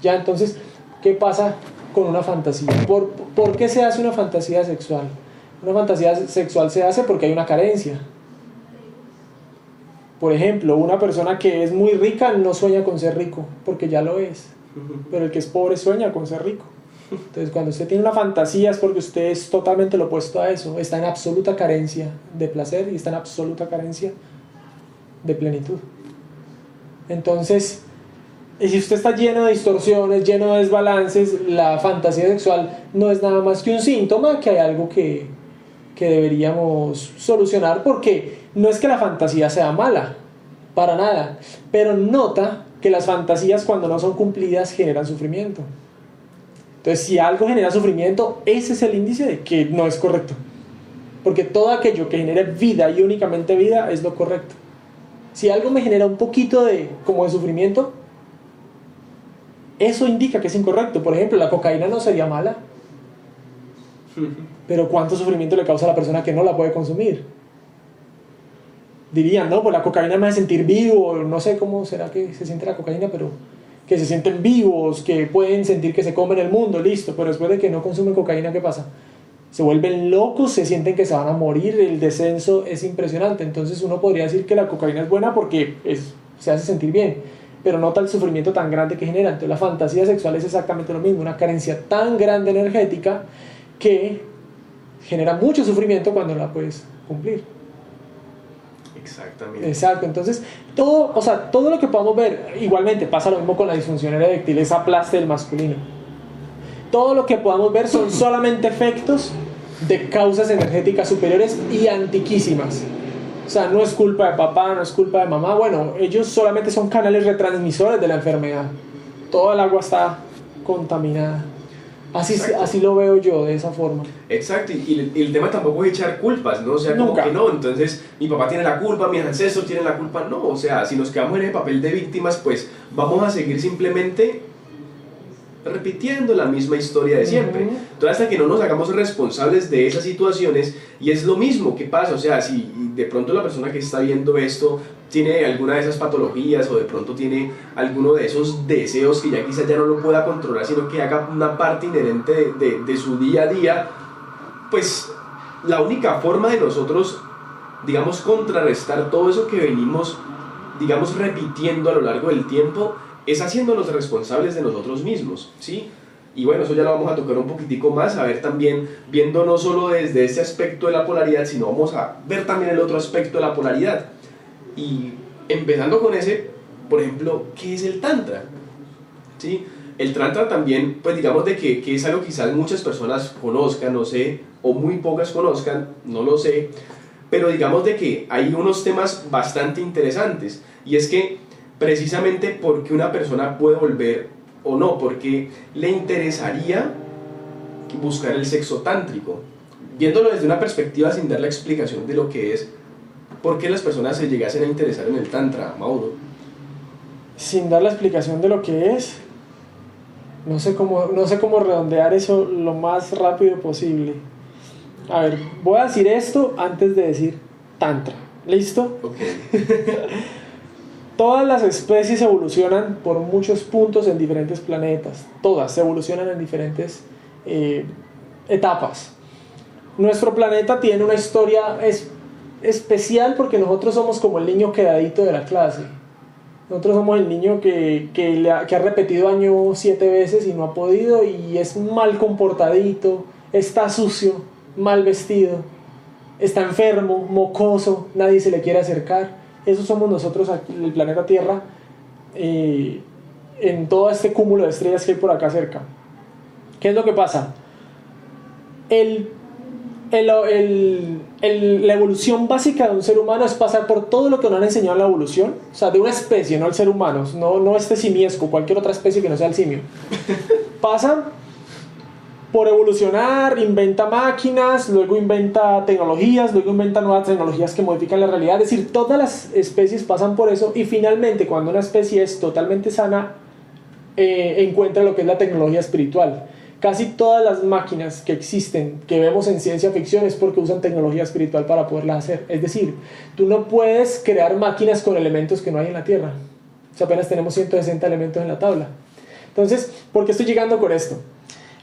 Ya entonces, ¿qué pasa con una fantasía? ¿Por, ¿Por qué se hace una fantasía sexual? Una fantasía sexual se hace porque hay una carencia. Por ejemplo, una persona que es muy rica no sueña con ser rico, porque ya lo es. Pero el que es pobre sueña con ser rico. Entonces, cuando usted tiene una fantasía es porque usted es totalmente lo opuesto a eso. Está en absoluta carencia de placer y está en absoluta carencia de plenitud. Entonces, si usted está lleno de distorsiones, lleno de desbalances, la fantasía sexual no es nada más que un síntoma que hay algo que, que deberíamos solucionar porque no es que la fantasía sea mala, para nada, pero nota que las fantasías cuando no son cumplidas generan sufrimiento. Entonces, si algo genera sufrimiento, ese es el índice de que no es correcto. Porque todo aquello que genere vida y únicamente vida es lo correcto. Si algo me genera un poquito de como de sufrimiento, eso indica que es incorrecto. Por ejemplo, la cocaína no sería mala, pero ¿cuánto sufrimiento le causa a la persona que no la puede consumir? Dirían, no, pues la cocaína me hace sentir vivo, no sé cómo será que se siente la cocaína, pero que se sienten vivos, que pueden sentir que se comen el mundo, listo, pero después de que no consumen cocaína, ¿qué pasa? Se vuelven locos, se sienten que se van a morir, el descenso es impresionante. Entonces uno podría decir que la cocaína es buena porque es, se hace sentir bien, pero nota el sufrimiento tan grande que genera. Entonces la fantasía sexual es exactamente lo mismo, una carencia tan grande energética que genera mucho sufrimiento cuando la puedes cumplir. Exactamente. Exacto, entonces todo, o sea, todo lo que podamos ver, igualmente pasa lo mismo con la disfunción eréctil, esa aplaste del masculino. Todo lo que podamos ver son solamente efectos de causas energéticas superiores y antiquísimas. O sea, no es culpa de papá, no es culpa de mamá. Bueno, ellos solamente son canales retransmisores de la enfermedad. Toda el agua está contaminada. Así, así lo veo yo, de esa forma. Exacto, y, el tema tampoco es echar culpas, ¿no? O sea, como que no, entonces mi papá tiene la culpa, mis ancestros tienen la culpa, no, o sea, si nos quedamos en el papel de víctimas, pues vamos a seguir simplemente repitiendo la misma historia de siempre. Entonces, hasta que no nos hagamos responsables de esas situaciones, y es lo mismo que pasa, o sea, si de pronto la persona que está viendo esto tiene alguna de esas patologías o de pronto tiene alguno de esos deseos que ya quizás ya no lo pueda controlar, sino que haga una parte inherente de, de, de su día a día, pues la única forma de nosotros, digamos, contrarrestar todo eso que venimos, digamos, repitiendo a lo largo del tiempo, es haciéndonos responsables de nosotros mismos, ¿sí? Y bueno, eso ya lo vamos a tocar un poquitico más, a ver también, viendo no solo desde ese aspecto de la polaridad, sino vamos a ver también el otro aspecto de la polaridad. Y empezando con ese, por ejemplo, ¿qué es el Tantra? ¿Sí? El Tantra también, pues digamos de que, que es algo que quizás muchas personas conozcan, no sé, o muy pocas conozcan, no lo sé, pero digamos de que hay unos temas bastante interesantes, y es que precisamente porque una persona puede volver o no, porque le interesaría buscar el sexo tántrico, viéndolo desde una perspectiva sin dar la explicación de lo que es, ¿por qué las personas se llegasen a interesar en el tantra, Mauro? Sin dar la explicación de lo que es, no sé cómo, no sé cómo redondear eso lo más rápido posible. A ver, voy a decir esto antes de decir tantra. ¿Listo? Ok. Todas las especies evolucionan por muchos puntos en diferentes planetas. Todas evolucionan en diferentes eh, etapas. Nuestro planeta tiene una historia es, especial porque nosotros somos como el niño quedadito de la clase. Nosotros somos el niño que, que, ha, que ha repetido año siete veces y no ha podido y es mal comportadito, está sucio, mal vestido, está enfermo, mocoso, nadie se le quiere acercar. Eso somos nosotros aquí, el planeta Tierra, eh, en todo este cúmulo de estrellas que hay por acá cerca. ¿Qué es lo que pasa? El, el, el, el, la evolución básica de un ser humano es pasar por todo lo que nos han enseñado en la evolución, o sea, de una especie, no el ser humano, no, no este simiesco, cualquier otra especie que no sea el simio. Pasa por evolucionar, inventa máquinas, luego inventa tecnologías, luego inventa nuevas tecnologías que modifican la realidad. Es decir, todas las especies pasan por eso y finalmente cuando una especie es totalmente sana, eh, encuentra lo que es la tecnología espiritual. Casi todas las máquinas que existen, que vemos en ciencia ficción, es porque usan tecnología espiritual para poderlas hacer. Es decir, tú no puedes crear máquinas con elementos que no hay en la Tierra. O apenas tenemos 160 elementos en la tabla. Entonces, ¿por qué estoy llegando con esto?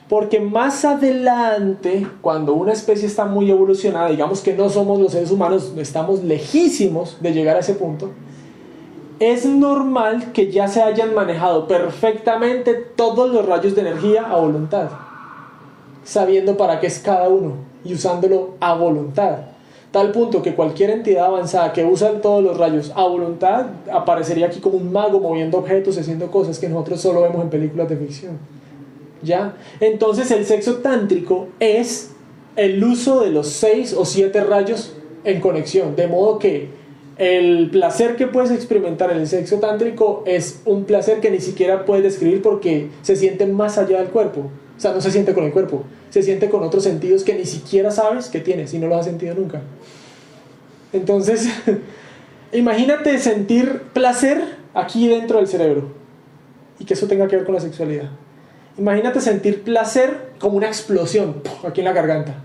Porque más adelante, cuando una especie está muy evolucionada, digamos que no somos los seres humanos, estamos lejísimos de llegar a ese punto, es normal que ya se hayan manejado perfectamente todos los rayos de energía a voluntad, sabiendo para qué es cada uno y usándolo a voluntad. Tal punto que cualquier entidad avanzada que usa todos los rayos a voluntad aparecería aquí como un mago moviendo objetos haciendo cosas que nosotros solo vemos en películas de ficción. ¿Ya? Entonces el sexo tántrico es el uso de los seis o siete rayos en conexión, de modo que el placer que puedes experimentar en el sexo tántrico es un placer que ni siquiera puedes describir porque se siente más allá del cuerpo. O sea, no se siente con el cuerpo, se siente con otros sentidos que ni siquiera sabes que tienes y no los has sentido nunca. Entonces, imagínate sentir placer aquí dentro del cerebro y que eso tenga que ver con la sexualidad. Imagínate sentir placer como una explosión aquí en la garganta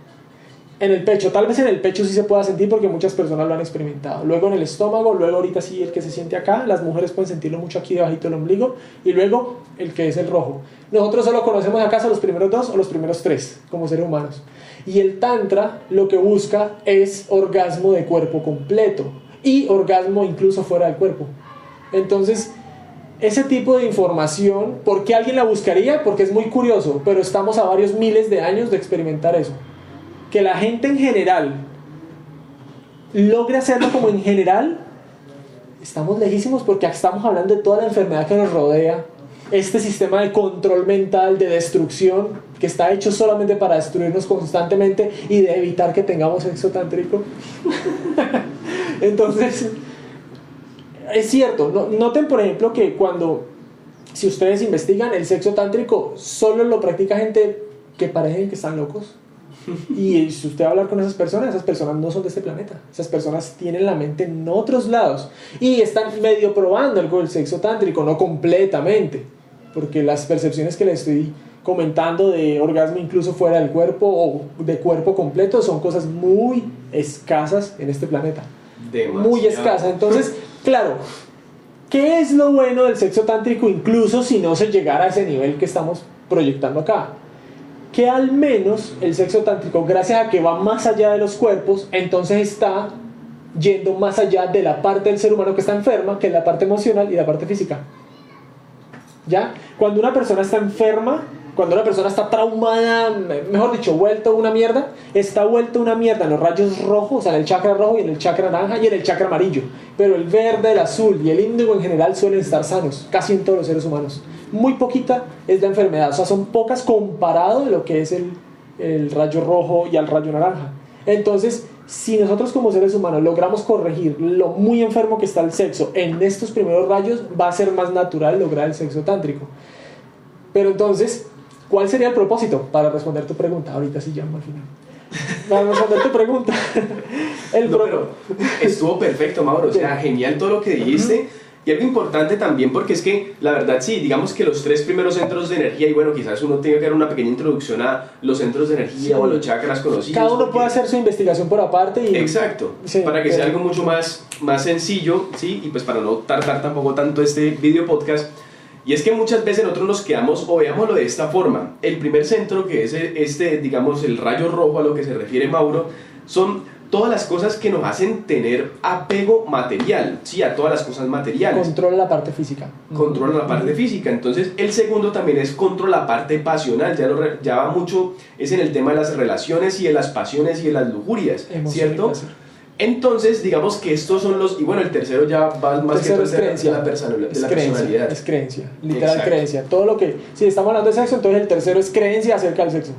en el pecho, tal vez en el pecho sí se pueda sentir porque muchas personas lo han experimentado. Luego en el estómago, luego ahorita sí el que se siente acá, las mujeres pueden sentirlo mucho aquí debajito del ombligo y luego el que es el rojo. Nosotros solo conocemos acaso los primeros dos o los primeros tres como seres humanos. Y el tantra lo que busca es orgasmo de cuerpo completo y orgasmo incluso fuera del cuerpo. Entonces, ese tipo de información, ¿por qué alguien la buscaría? Porque es muy curioso, pero estamos a varios miles de años de experimentar eso que la gente en general logre hacerlo como en general, estamos lejísimos porque estamos hablando de toda la enfermedad que nos rodea, este sistema de control mental, de destrucción, que está hecho solamente para destruirnos constantemente y de evitar que tengamos sexo tántrico. Entonces, es cierto, noten por ejemplo que cuando, si ustedes investigan, el sexo tántrico solo lo practica gente que parecen que están locos. Y si usted va a hablar con esas personas, esas personas no son de este planeta. Esas personas tienen la mente en otros lados. Y están medio probando algo del sexo tántrico, no completamente. Porque las percepciones que le estoy comentando de orgasmo incluso fuera del cuerpo o de cuerpo completo son cosas muy escasas en este planeta. Muy escasas. Entonces, claro, ¿qué es lo bueno del sexo tántrico incluso si no se llegara a ese nivel que estamos proyectando acá? que al menos el sexo tántrico, gracias a que va más allá de los cuerpos, entonces está yendo más allá de la parte del ser humano que está enferma, que es la parte emocional y la parte física. ¿Ya? Cuando una persona está enferma, cuando una persona está traumada, mejor dicho, vuelto una mierda, está vuelto una mierda en los rayos rojos, o sea, en el chakra rojo y en el chakra naranja y en el chakra amarillo. Pero el verde, el azul y el índigo en general suelen estar sanos, casi en todos los seres humanos. Muy poquita es la enfermedad, o sea, son pocas comparado de lo que es el, el rayo rojo y al rayo naranja. Entonces, si nosotros como seres humanos logramos corregir lo muy enfermo que está el sexo en estos primeros rayos, va a ser más natural lograr el sexo tántrico. Pero entonces, ¿Cuál sería el propósito? Para responder tu pregunta. Ahorita sí llamo al final. Para responder tu pregunta. El estuvo perfecto, Mauro. O sea, genial todo lo que dijiste. Y algo importante también porque es que, la verdad, sí, digamos que los tres primeros centros de energía, y bueno, quizás uno tenga que dar una pequeña introducción a los centros de energía o a los chakras conocidos. Cada uno puede hacer su investigación por aparte y... Exacto, para que sea algo mucho más, más sencillo, ¿sí? Y pues para no tardar tampoco tanto este video podcast, y es que muchas veces nosotros nos quedamos o veámoslo de esta forma. El primer centro, que es este, digamos, el rayo rojo a lo que se refiere Mauro, son todas las cosas que nos hacen tener apego material, sí, a todas las cosas materiales. Controla la parte física. Controla la parte física. Entonces, el segundo también es controla la parte pasional. Ya, lo, ya va mucho, es en el tema de las relaciones y de las pasiones y de las lujurias, ¿cierto? Entonces, digamos que estos son los. Y bueno, el tercero ya va más que todo es creencia. De la, personalidad. Es creencia, literal creencia. Todo lo que. Si estamos hablando de sexo, entonces el tercero es creencia acerca del sexo.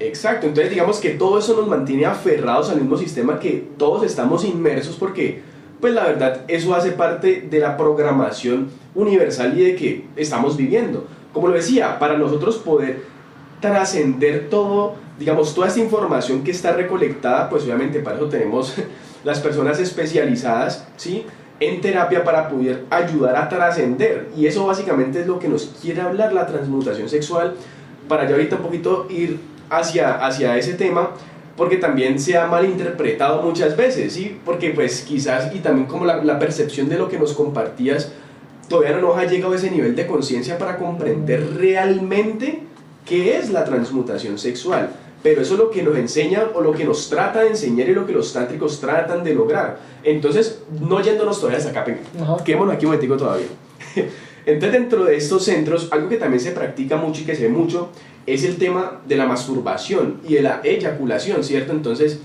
Exacto, entonces digamos que todo eso nos mantiene aferrados al mismo sistema que todos estamos inmersos porque, pues la verdad, eso hace parte de la programación universal y de que estamos viviendo. Como lo decía, para nosotros poder trascender todo, digamos, toda esta información que está recolectada, pues obviamente para eso tenemos las personas especializadas, ¿sí? En terapia para poder ayudar a trascender. Y eso básicamente es lo que nos quiere hablar la transmutación sexual, para ya ahorita un poquito ir hacia, hacia ese tema, porque también se ha malinterpretado muchas veces, ¿sí? Porque pues quizás, y también como la, percepción de lo que nos compartías, todavía no nos ha llegado a ese nivel de conciencia para comprender realmente qué es la transmutación sexual pero eso es lo que nos enseña o lo que nos trata de enseñar y lo que los tántricos tratan de lograr. Entonces, no yéndonos todavía hasta acá, quedémonos aquí un momentico todavía. Entonces, dentro de estos centros, algo que también se practica mucho y que se ve mucho es el tema de la masturbación y de la eyaculación, ¿cierto? Entonces,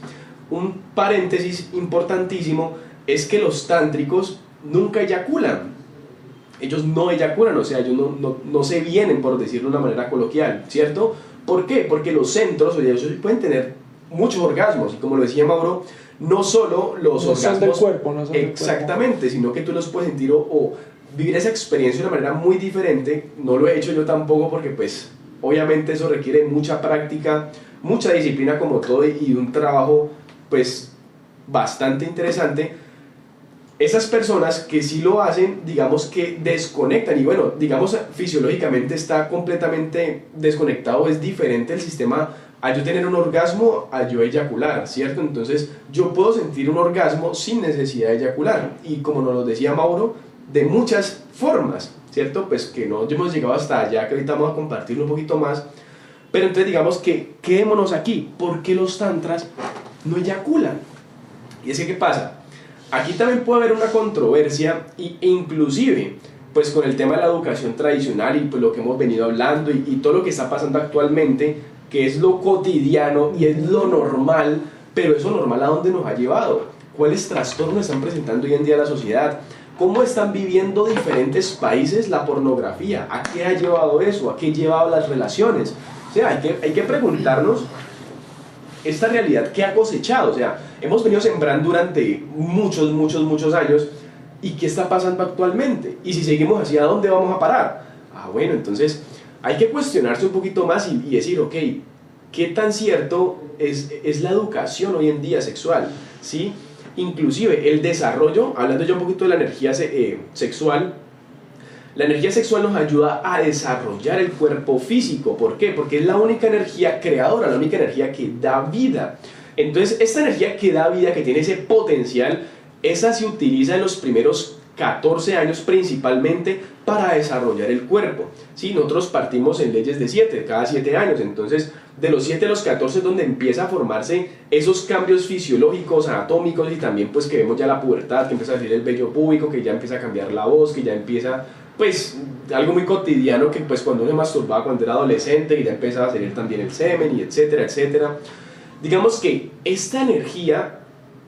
un paréntesis importantísimo es que los tántricos nunca eyaculan. Ellos no eyaculan, o sea, ellos no, no, no se vienen, por decirlo de una manera coloquial, ¿cierto? ¿Por qué? Porque los centros, ellos pueden tener muchos orgasmos, y como lo decía Mauro, no solo los orgasmos. del cuerpo, no Exactamente, sino que tú los puedes sentir o, vivir esa experiencia de una manera muy diferente. No lo he hecho yo tampoco porque, pues, obviamente eso requiere mucha práctica, mucha disciplina, como todo, y un trabajo, pues, bastante interesante. Esas personas que sí lo hacen, digamos que desconectan y bueno, digamos fisiológicamente está completamente desconectado, es diferente el sistema a yo tener un orgasmo a yo eyacular, ¿cierto? Entonces yo puedo sentir un orgasmo sin necesidad de eyacular y como nos lo decía Mauro, de muchas formas, ¿cierto? Pues que no hemos llegado hasta allá, que ahorita a compartirlo un poquito más, pero entonces digamos que quedémonos aquí, ¿por qué los tantras no eyaculan? Y es que, ¿qué pasa? Aquí también puede haber una controversia e inclusive pues con el tema de la educación tradicional y pues lo que hemos venido hablando y, y todo lo que está pasando actualmente, que es lo cotidiano y es lo normal, pero eso normal a dónde nos ha llevado? ¿Cuáles trastornos están presentando hoy en día la sociedad? ¿Cómo están viviendo diferentes países la pornografía? ¿A qué ha llevado eso? ¿A qué ha llevado las relaciones? O sea, hay que, hay que preguntarnos esta realidad que ha cosechado. O sea, hemos venido sembrando durante muchos, muchos, muchos años. ¿Y qué está pasando actualmente? Y si seguimos así, ¿a dónde vamos a parar? Ah, bueno, entonces hay que cuestionarse un poquito más y, decir, ok, ¿qué tan cierto es, es, la educación hoy en día sexual? ¿Sí? Inclusive el desarrollo, hablando yo un poquito de la energía eh, sexual, la energía sexual nos ayuda a desarrollar el cuerpo físico. ¿Por qué? Porque es la única energía creadora, la única energía que da vida. Entonces, esta energía que da vida, que tiene ese potencial, esa se utiliza en los primeros 14 años principalmente para desarrollar el cuerpo. ¿sí? Nosotros partimos en leyes de 7, cada 7 años, entonces de los 7 a los 14 es donde empieza a formarse esos cambios fisiológicos, anatómicos y también pues que vemos ya la pubertad, que empieza a salir el vello púbico, que ya empieza a cambiar la voz, que ya empieza pues algo muy cotidiano que pues cuando uno se masturbaba cuando era adolescente y ya empezaba a salir también el semen y etcétera, etcétera. Digamos que esta energía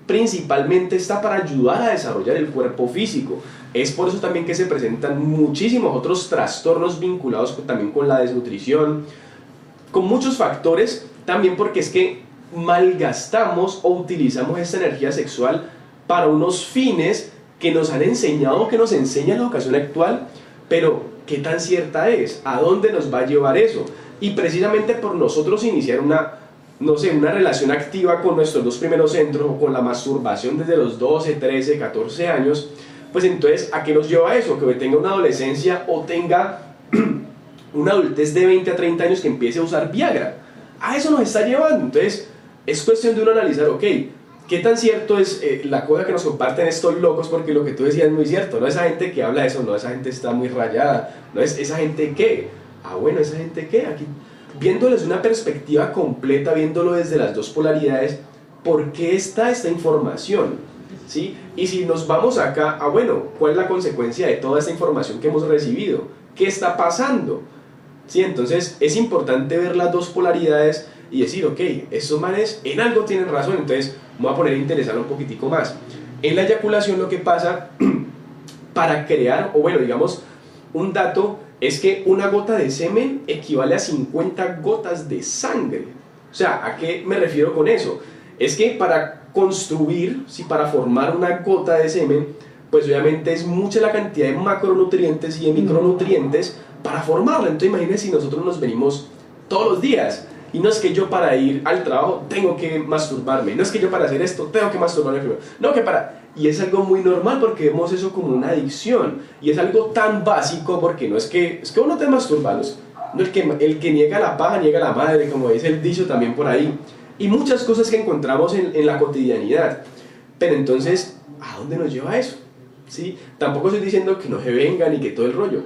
principalmente está para ayudar a desarrollar el cuerpo físico. Es por eso también que se presentan muchísimos otros trastornos vinculados también con la desnutrición, con muchos factores, también porque es que malgastamos o utilizamos esta energía sexual para unos fines que nos han enseñado, que nos enseña la educación actual, pero ¿qué tan cierta es? ¿A dónde nos va a llevar eso? Y precisamente por nosotros iniciar una, no sé, una relación activa con nuestros dos primeros centros o con la masturbación desde los 12, 13, 14 años, pues entonces, ¿a qué nos lleva eso? Que tenga una adolescencia o tenga una adultez de 20 a 30 años que empiece a usar Viagra. A eso nos está llevando. Entonces, es cuestión de uno analizar, ok, ¿Qué tan cierto es eh, la cosa que nos comparten estos locos? Porque lo que tú decías es muy cierto. No esa gente que habla de eso, no esa gente está muy rayada. No es esa gente que. Ah, bueno, esa gente que. Aquí, viéndolo desde una perspectiva completa, viéndolo desde las dos polaridades, ¿por qué está esta información? ¿Sí? Y si nos vamos acá, ah, bueno, ¿cuál es la consecuencia de toda esta información que hemos recibido? ¿Qué está pasando? ¿Sí? Entonces es importante ver las dos polaridades y decir, ok, esos manes en algo tienen razón, entonces me voy a poner a interesar un poquitico más. En la eyaculación lo que pasa para crear, o bueno, digamos, un dato es que una gota de semen equivale a 50 gotas de sangre. O sea, ¿a qué me refiero con eso? Es que para construir, si para formar una gota de semen, pues obviamente es mucha la cantidad de macronutrientes y de micronutrientes para formarla. Entonces imagínense si nosotros nos venimos todos los días y no es que yo para ir al trabajo tengo que masturbarme, no es que yo para hacer esto tengo que masturbarme primero, no que para... Y es algo muy normal porque vemos eso como una adicción y es algo tan básico porque no es que, es que uno te masturba, no el que, el que niega la paja niega la madre, como dice el dicho también por ahí. Y muchas cosas que encontramos en, en la cotidianidad. Pero entonces, ¿a dónde nos lleva eso? ¿Sí? Tampoco estoy diciendo que no se vengan y que todo el rollo,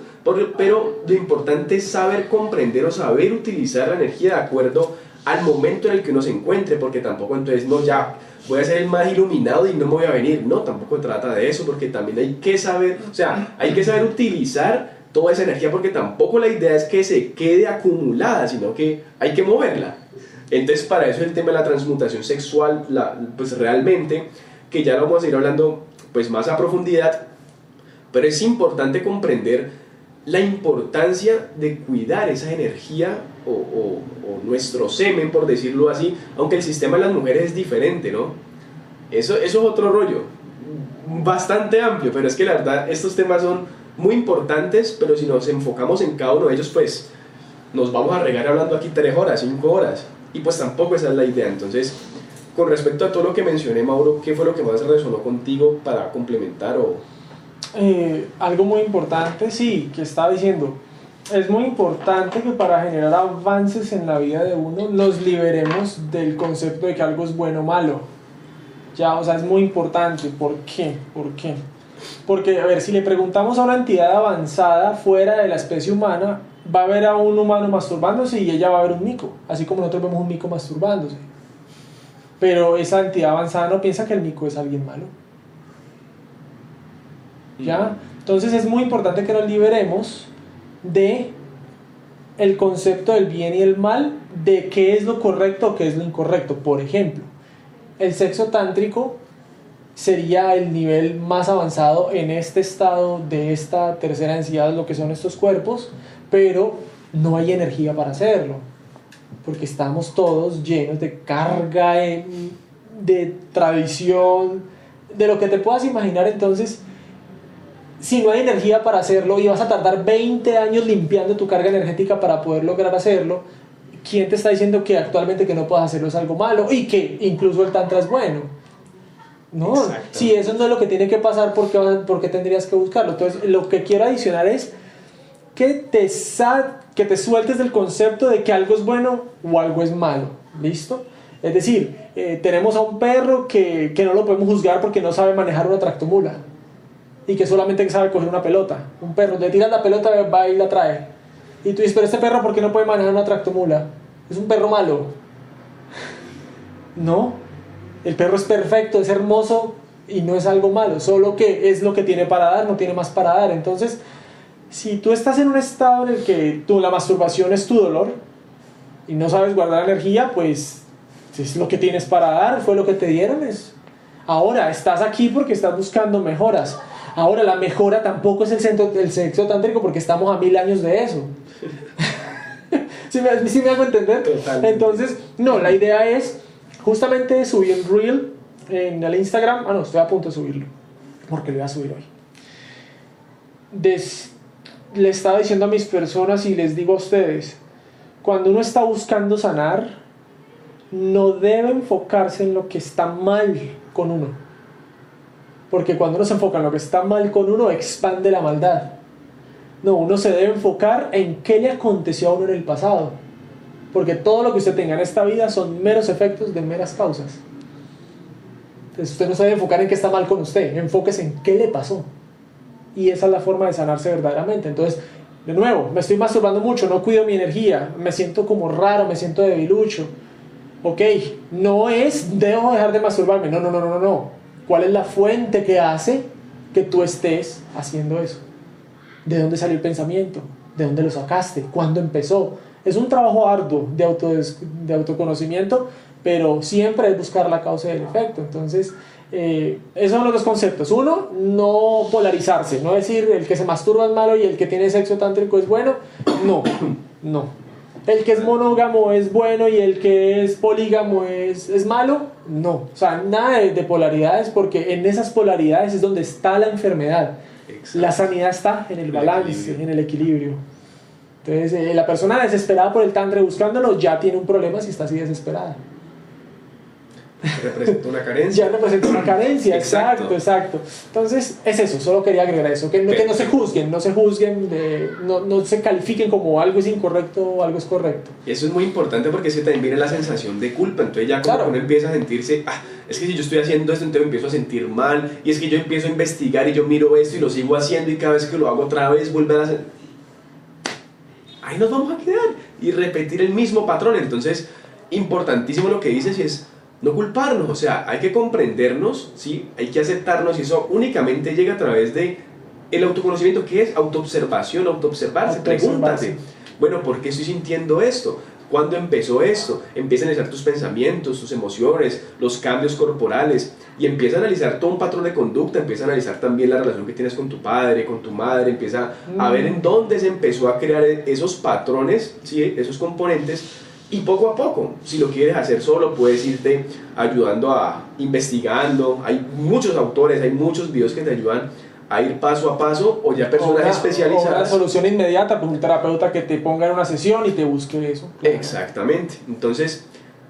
pero lo importante es saber comprender o saber utilizar la energía de acuerdo al momento en el que uno se encuentre, porque tampoco entonces, no, ya voy a ser el más iluminado y no me voy a venir, no, tampoco trata de eso, porque también hay que saber, o sea, hay que saber utilizar toda esa energía, porque tampoco la idea es que se quede acumulada, sino que hay que moverla. Entonces, para eso el tema de la transmutación sexual, la, pues realmente, que ya lo vamos a ir hablando pues más a profundidad, pero es importante comprender la importancia de cuidar esa energía o, nuestro semen, por decirlo así, aunque el sistema de las mujeres es diferente, ¿no? Eso, eso es otro rollo, bastante amplio, pero es que la verdad estos temas son muy importantes, pero si nos enfocamos en cada uno de ellos, pues nos vamos a regar hablando aquí tres horas, cinco horas, y pues tampoco esa es la idea, entonces con respecto a todo lo que mencioné, Mauro, ¿qué fue lo que más resonó contigo para complementar o...? Eh, algo muy importante, sí, que estaba diciendo, es muy importante que para generar avances en la vida de uno nos liberemos del concepto de que algo es bueno o malo. Ya, o sea, es muy importante. ¿Por qué? ¿Por qué? Porque, a ver, si le preguntamos a una entidad avanzada fuera de la especie humana, va a ver a un humano masturbándose y ella va a ver un mico, así como nosotros vemos un mico masturbándose. Pero esa entidad avanzada no piensa que el mico es alguien malo. ¿Ya? Entonces es muy importante que nos liberemos de el concepto del bien y el mal, de qué es lo correcto o qué es lo incorrecto. Por ejemplo, el sexo tántrico sería el nivel más avanzado en este estado de esta tercera densidad, lo que son estos cuerpos, pero no hay energía para hacerlo, porque estamos todos llenos de carga, de tradición, de lo que te puedas imaginar entonces si no hay energía para hacerlo y vas a tardar 20 años limpiando tu carga energética para poder lograr hacerlo, ¿quién te está diciendo que actualmente que no puedas hacerlo es algo malo y que incluso el tantra es bueno? No, si eso no es lo que tiene que pasar, ¿por qué, ¿por qué tendrías que buscarlo? Entonces, lo que quiero adicionar es que te, que te sueltes del concepto de que algo es bueno o algo es malo. ¿Listo? Es decir, eh, tenemos a un perro que, que no lo podemos juzgar porque no sabe manejar una tractomula y que solamente sabe coger una pelota. Un perro, le tiras la pelota, va y la trae. Y tú dices, pero este perro, ¿por qué no puede manejar una tractomula? Es un perro malo. No, el perro es perfecto, es hermoso y no es algo malo, solo que es lo que tiene para dar, no tiene más para dar. Entonces, si tú estás en un estado en el que tú, la masturbación es tu dolor y no sabes guardar energía, pues es lo que tienes para dar, fue lo que te dieron. Es. Ahora estás aquí porque estás buscando mejoras. Ahora, la mejora tampoco es el, centro, del sexo tántrico porque estamos a mil años de eso. ¿Sí, me, ¿Sí, me, hago entender? Entonces, no, la idea es justamente subir un reel en el Instagram. Ah, no, estoy a punto de subirlo. Porque lo voy a subir hoy. Le estaba diciendo a mis personas y les digo a ustedes, cuando uno está buscando sanar, no debe enfocarse en lo que está mal con uno porque cuando uno se enfoca en lo que está mal con uno, expande la maldad. No, uno se debe enfocar en qué le aconteció a uno en el pasado. Porque todo lo que usted tenga en esta vida son meros efectos de meras causas. Entonces usted no se debe enfocar en qué está mal con usted, enfóquese en qué le pasó. Y esa es la forma de sanarse verdaderamente. Entonces, de nuevo, me estoy masturbando mucho, no cuido mi energía, me siento como raro, me siento debilucho. Ok, no es debo dejar de masturbarme, no, no, no, no, no. ¿Cuál es la fuente que hace que tú estés haciendo eso? ¿De dónde salió el pensamiento? ¿De dónde lo sacaste? ¿Cuándo empezó? Es un trabajo arduo de, auto, de autoconocimiento, pero siempre es buscar la causa y el efecto. Entonces, eh, esos son los dos conceptos. Uno, no polarizarse, no decir el que se masturba es malo y el que tiene sexo tántrico es bueno. No, no el que es monógamo es bueno y el que es polígamo es, es malo. No, o sea, nada de, polaridades porque en esas polaridades es donde está la enfermedad. La sanidad está en el, balance, en el equilibrio. Entonces, eh, la persona desesperada por el tantre buscándolo ya tiene un problema si está así desesperada. Representa una carencia. ya representa una carencia, exacto. exacto, Entonces, es eso, solo quería agregar eso, que no, que no se juzguen, no se juzguen, de, no, no, se califiquen como algo es incorrecto o algo es correcto. Y eso es muy importante porque se también viene la sensación de culpa, entonces ya como uno empieza a sentirse, ah, es que si yo estoy haciendo esto, entonces me empiezo a sentir mal, y es que yo empiezo a investigar y yo miro esto y lo sigo haciendo y cada vez que lo hago otra vez vuelve a hacer... Ahí nos vamos a quedar y repetir el mismo patrón, entonces importantísimo lo que dices y es no culparnos, o sea, hay que comprendernos, ¿sí? hay que aceptarnos y eso únicamente llega a través de el autoconocimiento, que es autoobservación, autoobservarse, pregúntate, bueno, ¿por qué estoy sintiendo esto? ¿Cuándo empezó esto? Empieza a analizar tus pensamientos, tus emociones, los cambios corporales y empieza a analizar todo un patrón de conducta, empieza a analizar también la relación que tienes con tu padre, con tu madre, empieza a ver en mm. dónde se empezó a crear esos patrones, ¿sí? esos componentes y poco a poco, si lo quieres hacer solo, puedes irte ayudando a investigando. Hay muchos autores, hay muchos videos que te ayudan a ir paso a paso o ya personas especializadas. una solución inmediata, pues un terapeuta que te ponga en una sesión y te busque eso. Exactamente. Entonces,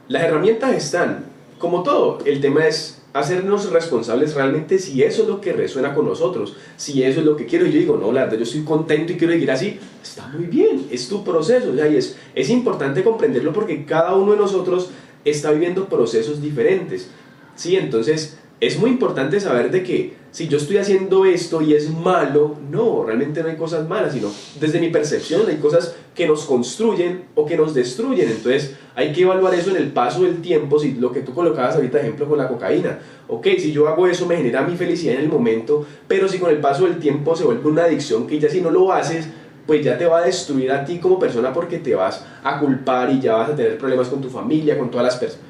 las herramientas están. como todo, el tema es hacernos responsables realmente si eso es lo que resuena con nosotros, si eso es lo que quiero. Y yo digo, no, la verdad, yo estoy contento y quiero seguir así. Está muy bien, es tu proceso. O sea, y es, es importante comprenderlo porque cada uno de nosotros está viviendo procesos diferentes. ¿sí? Entonces, es muy importante saber de que si yo estoy haciendo esto y es malo, no, realmente no hay cosas malas, sino desde mi percepción hay cosas que nos construyen o que nos destruyen. Entonces hay que evaluar eso en el paso del tiempo, si lo que tú colocabas ahorita, ejemplo, con la cocaína. Ok, si yo hago eso me genera mi felicidad en el momento, pero si con el paso del tiempo se vuelve una adicción que ya si no lo haces, pues ya te va a destruir a ti como persona porque te vas a culpar y ya vas a tener problemas con tu familia, con todas las personas.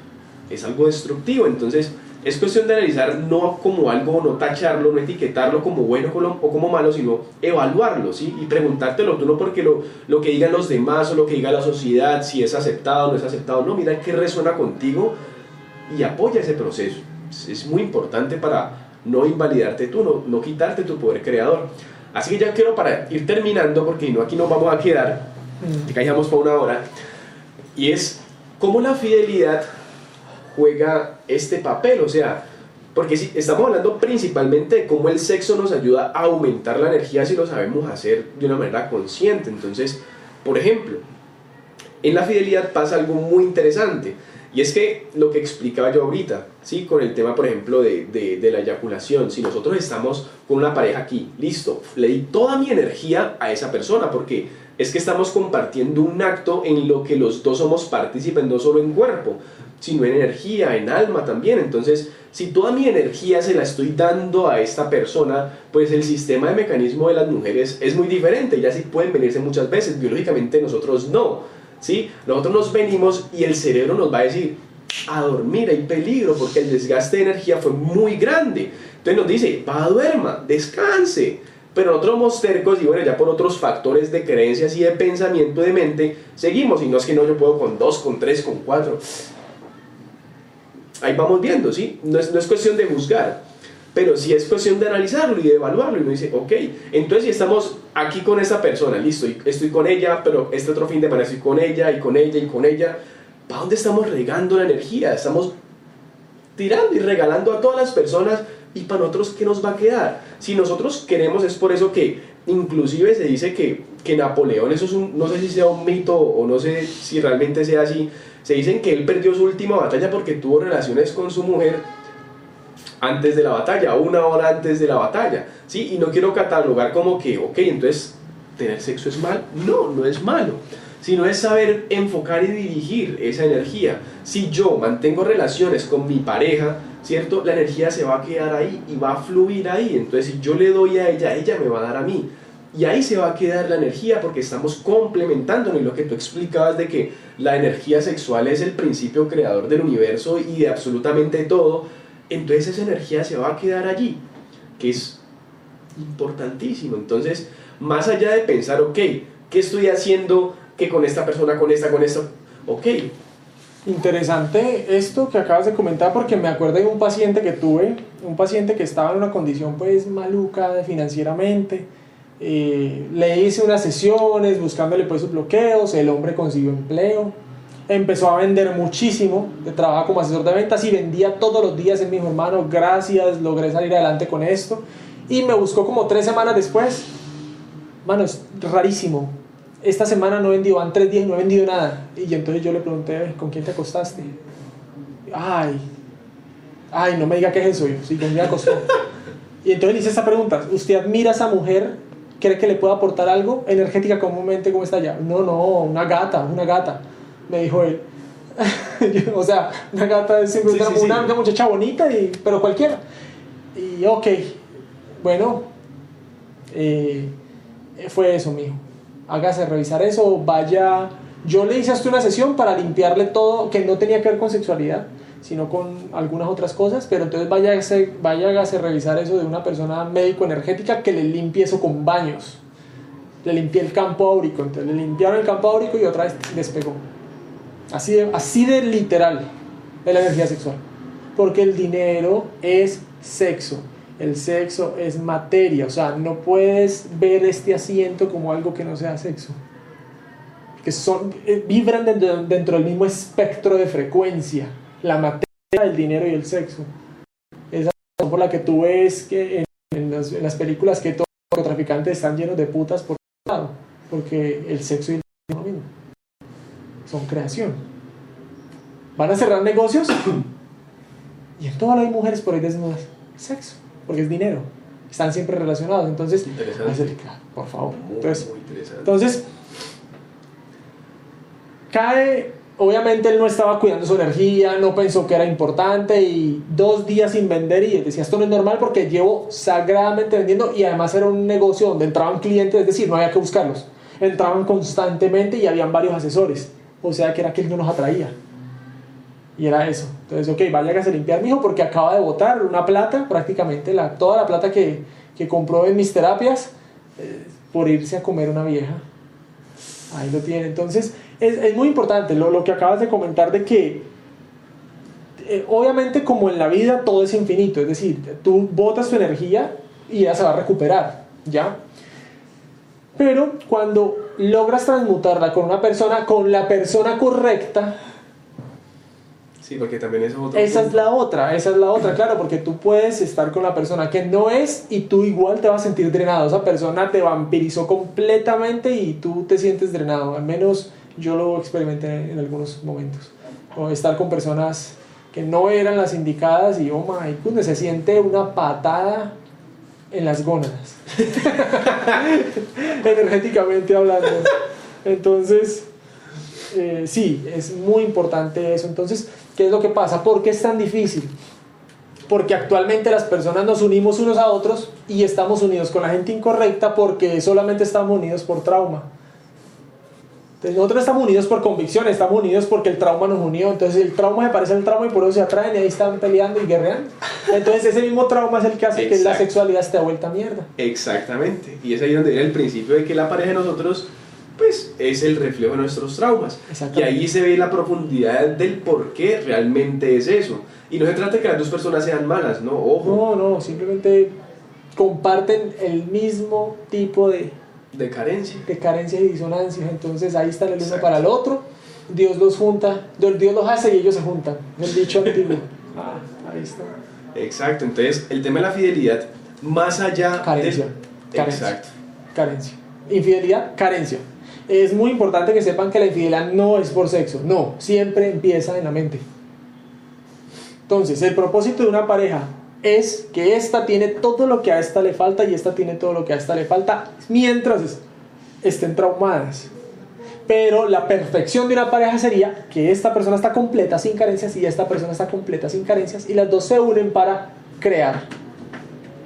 Es algo destructivo, entonces es cuestión de analizar no como algo, no tacharlo, no etiquetarlo como bueno o como malo, sino evaluarlo, ¿sí? Y preguntártelo tú no porque lo, lo que digan los demás o lo que diga la sociedad, si es aceptado o no es aceptado, no, mira qué resuena contigo y apoya ese proceso. Es muy importante para no invalidarte tú, no, no quitarte tu poder creador. Así que ya quiero para ir terminando, porque no, aquí nos vamos a quedar, te mm. callamos por una hora, y es cómo la fidelidad juega este papel, o sea, porque si estamos hablando principalmente de cómo el sexo nos ayuda a aumentar la energía si lo sabemos hacer de una manera consciente. Entonces, por ejemplo, en la fidelidad pasa algo muy interesante. Y es que lo que explicaba yo ahorita, ¿sí? con el tema, por ejemplo, de, de, de, la eyaculación, si nosotros estamos con una pareja aquí, listo, le di toda mi energía a esa persona, porque es que estamos compartiendo un acto en lo que los dos somos partícipes, no solo en cuerpo, sino en energía, en alma también. Entonces, si toda mi energía se la estoy dando a esta persona, pues el sistema de mecanismo de las mujeres es muy diferente. Ya sí pueden venirse muchas veces, biológicamente nosotros no. ¿sí? Nosotros nos venimos y el cerebro nos va a decir, a dormir, hay peligro porque el desgaste de energía fue muy grande. Entonces nos dice, va duerma, descanse. Pero nosotros somos tercos y bueno, ya por otros factores de creencias y de pensamiento de mente, seguimos. Y no es que no, yo puedo con dos, con tres, con cuatro ahí vamos viendo, ¿sí? No es, no es cuestión de juzgar, pero sí es cuestión de analizarlo y de evaluarlo. Y uno dice, ok, entonces si estamos aquí con esta persona, listo, estoy con ella, pero este otro fin de semana estoy con ella y con ella y con ella, ¿para dónde estamos regando la energía? Estamos tirando y regalando a todas las personas y para nosotros qué nos va a quedar si nosotros queremos es por eso que inclusive se dice que, que Napoleón eso es no sé si sea un mito o no sé si realmente sea así se dicen que él perdió su última batalla porque tuvo relaciones con su mujer antes de la batalla, una hora antes de la batalla, ¿sí? Y no quiero catalogar como que, ok, entonces, ¿tener sexo es mal? No, no es malo, sino es saber enfocar y dirigir esa energía. Si yo mantengo relaciones con mi pareja, ¿cierto? La energía se va a quedar ahí y va a fluir ahí, entonces si yo le doy a ella, ella me va a dar a mí. Y ahí se va a quedar la energía porque estamos complementándonos. Lo que tú explicabas de que la energía sexual es el principio creador del universo y de absolutamente todo, entonces esa energía se va a quedar allí, que es importantísimo. Entonces, más allá de pensar, ok, ¿qué estoy haciendo que con esta persona, con esta, con esta? Ok. Interesante esto que acabas de comentar porque me acuerdo de un paciente que tuve, un paciente que estaba en una condición pues maluca financieramente. Eh, le hice unas sesiones buscándole pues sus bloqueos, el hombre consiguió empleo, empezó a vender muchísimo, trabaja como asesor de ventas y vendía todos los días en mi hermano, gracias, logré salir adelante con esto y me buscó como tres semanas después, mano, es rarísimo, esta semana no vendió, van tres días y no he vendido nada y entonces yo le pregunté, ¿con quién te acostaste? Ay, ay, no me diga qué es eso, yo, sí, con quién acostó. Y entonces le hice esta pregunta, ¿usted admira a esa mujer ¿Cree que le puedo aportar algo? Energética comúnmente, ¿cómo está ya? No, no, una gata, una gata, me dijo él. o sea, una gata es simplemente una, muchacha bonita, y, pero cualquiera. Y ok, bueno, eh, fue eso, mijo. Hágase revisar eso, vaya. Yo le hice hasta una sesión para limpiarle todo que no tenía que ver con sexualidad sino con algunas otras cosas, pero entonces vaya a, vaya a revisar eso de una persona médico-energética que le limpie eso con baños. Le limpié el campo áurico, entonces le limpiaron el campo áurico y otra vez despegó. Así así de literal es la energía sexual. Porque el dinero es sexo, el sexo es materia, o sea, no puedes ver este asiento como algo que no sea sexo. Que son, eh, vibran dentro, del mismo espectro de frecuencia la materia el dinero y el sexo. Esa es por la que tú ves que en, las, películas que todos los traficantes están llenos de putas por lado, porque el sexo y el dinero mismo. Son creación. Van a cerrar negocios y en todo hay mujeres por ahí desnudas. Sexo, porque es dinero. Están siempre relacionados. Entonces, Interesante. acerca, por favor. Muy, Entonces, muy entonces, cae, obviamente él no estaba cuidando su energía, no pensó que era importante y dos días sin vender y él decía, esto no es normal porque llevo sagradamente vendiendo y además era un negocio donde entraban clientes, es decir, no había que buscarlos, entraban constantemente y habían varios asesores, o sea que era que él no nos atraía. Y era eso. Entonces, ok, vaya a limpiar, mijo, porque acaba de botar una plata, prácticamente la, toda la plata que, que compró en mis terapias, eh, por irse a comer una vieja. Ahí lo tiene. Entonces, es, es muy importante lo, lo que acabas de comentar de que, eh, obviamente, como en la vida, todo es infinito. Es decir, tú botas tu energía y ya se va a recuperar, ¿ya? Pero cuando logras transmutarla con una persona, con la persona correcta, Sí, porque también es otro esa es la otra, esa es la otra, claro, porque tú puedes estar con la persona que no es y tú igual te vas a sentir drenado. Esa persona te vampirizó completamente y tú te sientes drenado. Al menos yo lo experimenté en algunos momentos. O estar con personas que no eran las indicadas y oh my goodness, se siente una patada en las gónadas. Energéticamente hablando. Entonces, eh, sí, es muy importante eso. Entonces, ¿qué es lo que pasa? ¿Por qué es tan difícil? Porque actualmente las personas nos unimos unos a otros y estamos unidos con la gente incorrecta porque solamente estamos unidos por trauma. Entonces, nosotros estamos unidos por convicción, estamos unidos porque el trauma nos unió. Entonces el trauma se parece al trauma y por eso se atraen y ahí están peleando y guerreando. Entonces ese mismo trauma es el que hace que la sexualidad esté vuelta a mierda. Exactamente. Y es ahí donde viene el principio de que la pareja de nosotros, pues, es el reflejo de nuestros traumas. Y ahí se ve la profundidad del por qué realmente es eso. Y no se trata de que las dos personas sean malas, ¿no? Ojo, No, no, simplemente comparten el mismo tipo de, de carencia. de carencias y disonancias. Entonces ahí están el uno Exacto. para el otro. Dios los junta, Dios Dios los hace y ellos se juntan. El dicho antiguo. Ah, ahí está. Exacto. Entonces, el tema de la fidelidad, más allá Carencia. de... Carencia. Exacto. Carencia. Infidelidad, carencia. Es muy importante que sepan que la infidelidad no es por sexo. No, siempre empieza en la mente. Entonces, el propósito de una pareja es que esta tiene todo lo que a esta le falta y esta tiene todo lo que a esta le falta mientras estén traumadas. Pero la perfección de una pareja sería que esta persona está completa sin carencias y esta persona está completa sin carencias y las dos se unen para crear.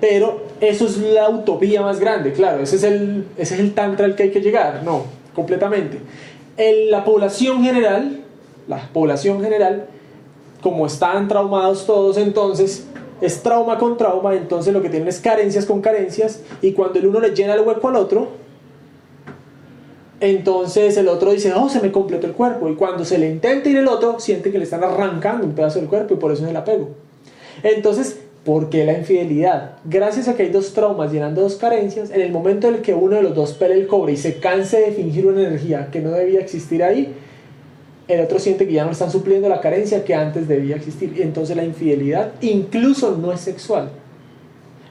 Pero eso es la utopía más grande, claro, ese es el, ese es el tantra al que hay que llegar, no, completamente. En la población general, la población general, como están traumados todos, entonces es trauma con trauma, entonces lo que tienen es carencias con carencias, y cuando el uno le llena el hueco al otro, entonces el otro dice, oh, se me completó el cuerpo, y cuando se le intenta ir el otro, siente que le están arrancando un pedazo del cuerpo, y por eso es el apego. Entonces, ¿por qué la infidelidad? Gracias a que hay dos traumas llenando dos carencias, en el momento en el que uno de los dos pele el cobre y se canse de fingir una energía que no debía existir ahí, el otro siente que ya no están supliendo la carencia que antes debía existir. Y entonces la infidelidad incluso no es sexual.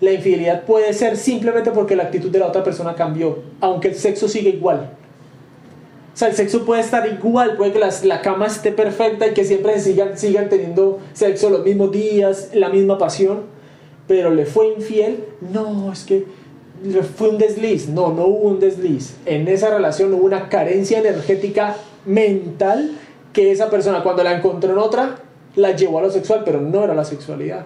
La infidelidad puede ser simplemente porque la actitud de la otra persona cambió, aunque el sexo sigue igual. O sea, el sexo puede estar igual, puede que las- la cama esté perfecta y que siempre sigan, sigan teniendo sexo los mismos días, la misma pasión, pero le fue infiel. No, es que fue un desliz. No, no hubo un desliz. En esa relación hubo una carencia energética mental que esa persona cuando la encontró en otra la llevó a lo sexual, pero no era la sexualidad.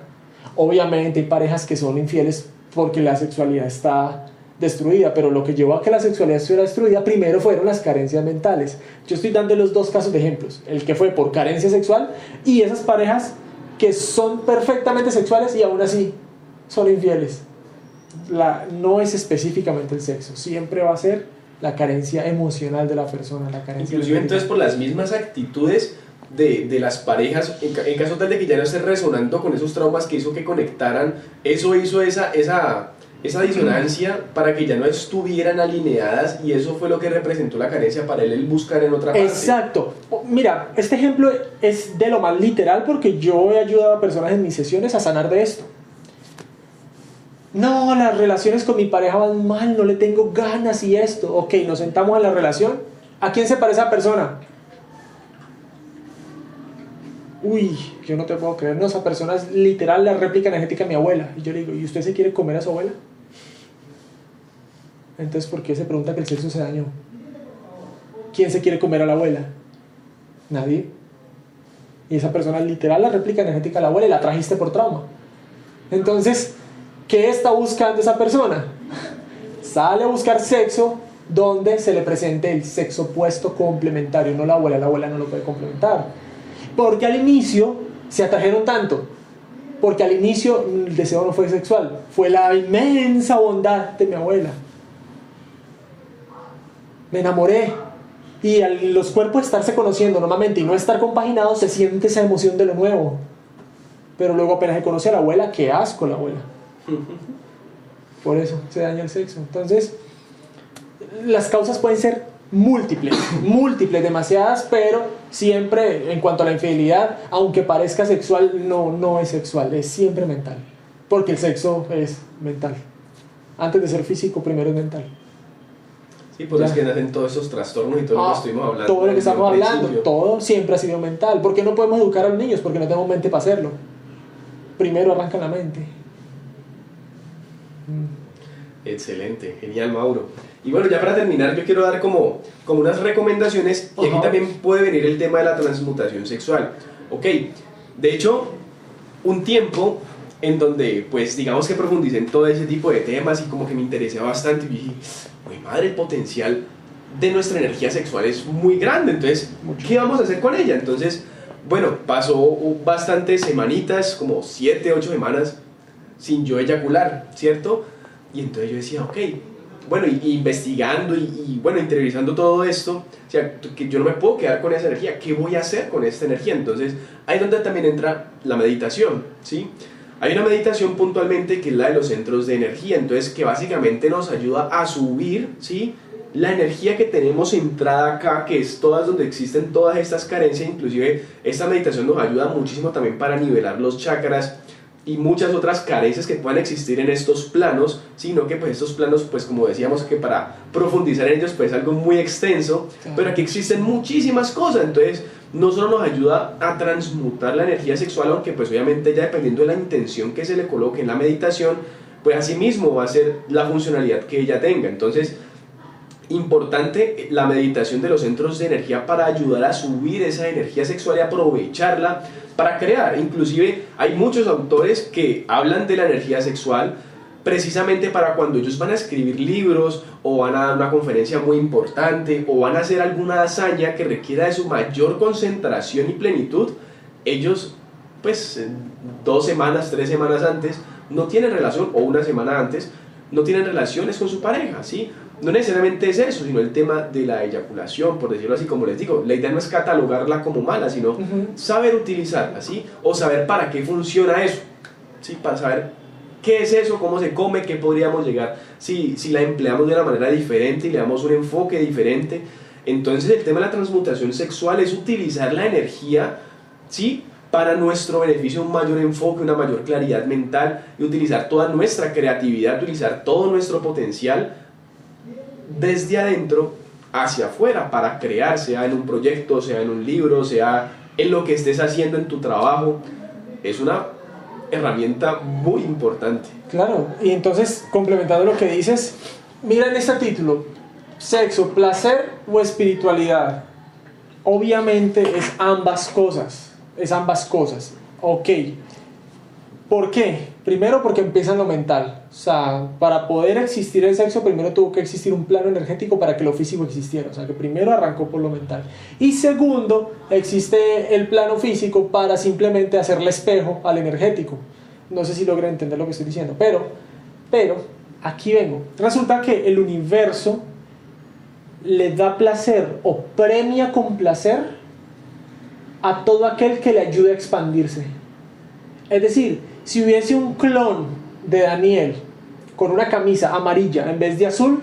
Obviamente hay parejas que son infieles porque la sexualidad está destruida, pero lo que llevó a que la sexualidad estuviera destruida primero fueron las carencias mentales. Yo estoy dando los dos casos de ejemplos, el que fue por carencia sexual y esas parejas que son perfectamente sexuales y aún así son infieles. La, no es específicamente el sexo, siempre va a ser la carencia emocional de la persona, la carencia Inclusive entonces por las mismas actitudes de, de las parejas, en, en caso tal de que ya no esté resonando con esos traumas que hizo que conectaran, eso hizo esa, esa, esa disonancia para que ya no estuvieran alineadas y eso fue lo que representó la carencia para él el buscar en otra parte. Exacto. Mira, este ejemplo es de lo más literal porque yo he ayudado a personas en mis sesiones a sanar de esto. No, las relaciones con mi pareja van mal, no le tengo ganas y esto. Ok, nos sentamos en la relación. ¿A quién se parece esa persona? Uy, yo no te puedo creer. No, esa persona es literal la réplica energética de mi abuela. Y yo le digo, ¿y usted se quiere comer a su abuela? Entonces, ¿por qué se pregunta que el sexo se dañó? ¿Quién se quiere comer a la abuela? Nadie. Y esa persona literal la réplica energética de la abuela y la trajiste por trauma. Entonces, ¿qué está buscando esa persona? Sale a buscar sexo donde se le presente el sexo opuesto complementario, no la abuela, la abuela no lo puede complementar. Porque al inicio se atrajeron tanto, porque al inicio el deseo no fue sexual, fue la inmensa bondad de mi abuela. Me enamoré. Y al los cuerpos estarse conociendo normalmente y no estar compaginados, se siente esa emoción de lo nuevo. Pero luego apenas se conoce a la abuela, qué asco la abuela. Por eso se daña el sexo. Entonces, las causas pueden ser múltiples, múltiples, demasiadas, pero siempre en cuanto a la infidelidad, aunque parezca sexual, no, no es sexual, es siempre mental. Porque el sexo es mental. Antes de ser físico, primero es mental. Sí, pues es que nacen todos esos trastornos y todo lo que Ah, estuvimos hablando. Todo lo que estamos hablando, todo siempre ha sido mental. ¿Por qué no podemos educar a los niños? Porque no tenemos mente para hacerlo. Primero arranca la mente. Mm. Excelente, genial Mauro. Y bueno, ya para terminar, yo quiero dar como, como unas recomendaciones y aquí también puede venir el tema de la transmutación sexual. Ok, de hecho, un tiempo en donde, pues digamos que profundicé en todo ese tipo de temas y como que me interesé bastante y dije, uy madre, el potencial de nuestra energía sexual es muy grande, entonces. ¿qué vamos a hacer con ella? Entonces, bueno, pasó bastantes semanitas, como 7, 8 semanas, sin yo eyacular, ¿cierto? Y entonces yo decía, ok, bueno, investigando y, y, bueno, interiorizando todo esto, o sea, que yo no me puedo quedar con esa energía, ¿qué voy a hacer con esta energía? Entonces, ahí es donde también entra la meditación, ¿sí? Hay una meditación puntualmente que es la de los centros de energía, entonces que básicamente nos ayuda a subir, ¿sí? La energía que tenemos centrada acá, que es todas donde existen todas estas carencias, inclusive esta meditación nos ayuda muchísimo también para nivelar los chakras, y muchas otras carencias que puedan existir en estos planos, sino que pues estos planos, pues como decíamos que para profundizar en ellos pues es algo muy extenso, pero aquí existen muchísimas cosas, entonces no solo nos ayuda a transmutar la energía sexual, aunque pues obviamente ya dependiendo de la intención que se le coloque en la meditación, pues así mismo va a ser la funcionalidad que ella tenga, entonces importante la meditación de los centros de energía para ayudar a subir esa energía sexual y aprovecharla para crear. Inclusive hay muchos autores que hablan de la energía sexual precisamente para cuando ellos van a escribir libros o van a dar una conferencia muy importante o van a hacer alguna hazaña que requiera de su mayor concentración y plenitud, ellos pues dos semanas, tres semanas antes no tienen relación o una semana antes no tienen relaciones con su pareja, ¿sí? No necesariamente es eso, sino el tema de la eyaculación, por decirlo así, como les digo. La idea no es catalogarla como mala, sino saber utilizarla, ¿sí? O saber para qué funciona eso, ¿sí? Para saber qué es eso, cómo se come, qué podríamos llegar si, si la empleamos de una manera diferente y le damos un enfoque diferente. Entonces el tema de la transmutación sexual es utilizar la energía, ¿sí? Para nuestro beneficio, un mayor enfoque, una mayor claridad mental y utilizar toda nuestra creatividad, utilizar todo nuestro potencial desde adentro hacia afuera para crear, sea en un proyecto, sea en un libro, sea en lo que estés haciendo en tu trabajo. Es una herramienta muy importante. Claro, y entonces, complementando lo que dices, mira en este título, sexo, placer o espiritualidad. Obviamente es ambas cosas, es ambas cosas. Ok. ¿Por qué? Primero porque empieza en lo mental. O sea, para poder existir el sexo, primero tuvo que existir un plano energético para que lo físico existiera. O sea, que primero arrancó por lo mental. Y segundo, existe el plano físico para simplemente hacerle espejo al energético. No sé si logran entender lo que estoy diciendo, pero, pero, aquí vengo. Resulta que el universo le da placer o premia con placer a todo aquel que le ayude a expandirse. Es decir, si hubiese un clon de Daniel con una camisa amarilla en vez de azul,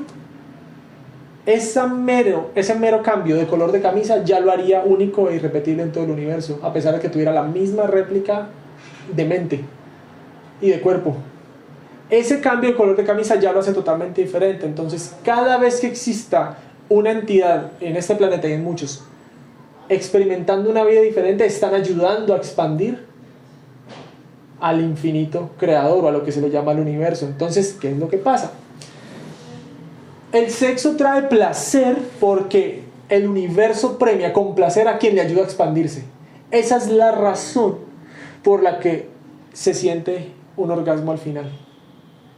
esa mero, ese mero cambio de color de camisa ya lo haría único e irrepetible en todo el universo, a pesar de que tuviera la misma réplica de mente y de cuerpo. Ese cambio de color de camisa ya lo hace totalmente diferente. Entonces, cada vez que exista una entidad en este planeta y en muchos experimentando una vida diferente, están ayudando a expandir al infinito creador o a lo que se le llama el universo. Entonces, ¿qué es lo que pasa? El sexo trae placer porque el universo premia con placer a quien le ayuda a expandirse. Esa es la razón por la que se siente un orgasmo al final.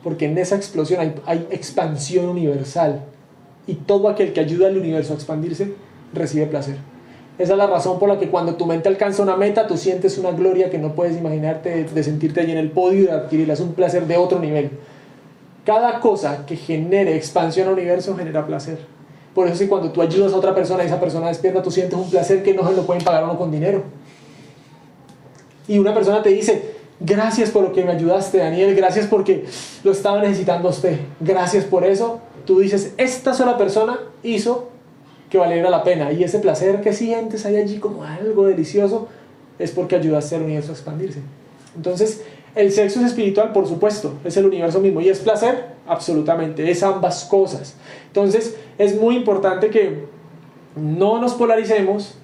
Porque en esa explosión hay, hay expansión universal. Y todo aquel que ayuda al universo a expandirse recibe placer. Esa es la razón por la que cuando tu mente alcanza una meta, tú sientes una gloria que no puedes imaginarte de sentirte allí en el podio y de adquirirla. Es un placer de otro nivel. Cada cosa que genere expansión al universo genera placer. Por eso si cuando tú ayudas a otra persona y esa persona despierta, tú sientes un placer que no se lo pueden pagar uno con dinero. Y una persona te dice, gracias por lo que me ayudaste, Daniel, gracias porque lo estaba necesitando usted, gracias por eso. Tú dices, esta sola persona hizo que valiera la pena. Y ese placer que sientes ahí allí como algo delicioso es porque ayudaste al universo a expandirse. Entonces, el sexo es espiritual, por supuesto, es el universo mismo. ¿Y es placer? Absolutamente, es ambas cosas. Entonces, es muy importante que no nos polaricemos,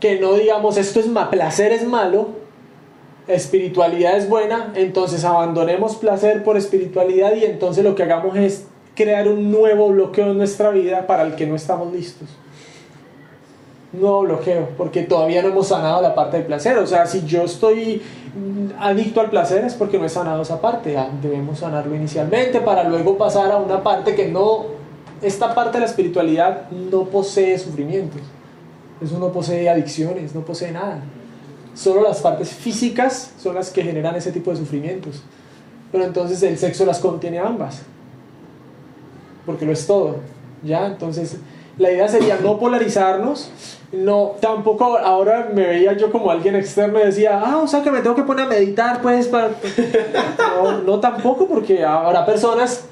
que no digamos esto es mal, placer es malo, espiritualidad es buena, entonces abandonemos placer por espiritualidad y entonces lo que hagamos es crear un nuevo bloqueo en nuestra vida para el que no estamos listos nuevo bloqueo, porque todavía no hemos sanado la parte del placer. O sea, si yo estoy adicto al placer es porque no he sanado esa parte. Debemos sanarlo inicialmente para luego pasar a una parte que no, esta parte de la espiritualidad no posee sufrimientos. Eso no posee adicciones, no posee nada. Solo las partes físicas son las que generan ese tipo de sufrimientos. Pero entonces el sexo las contiene ambas. Porque lo es todo. ¿Ya? Entonces la idea sería no polarizarnos, no, tampoco ahora me veía yo como alguien externo y decía, ah, o sea que me tengo que poner a meditar, pues, para... no, no tampoco, porque habrá personas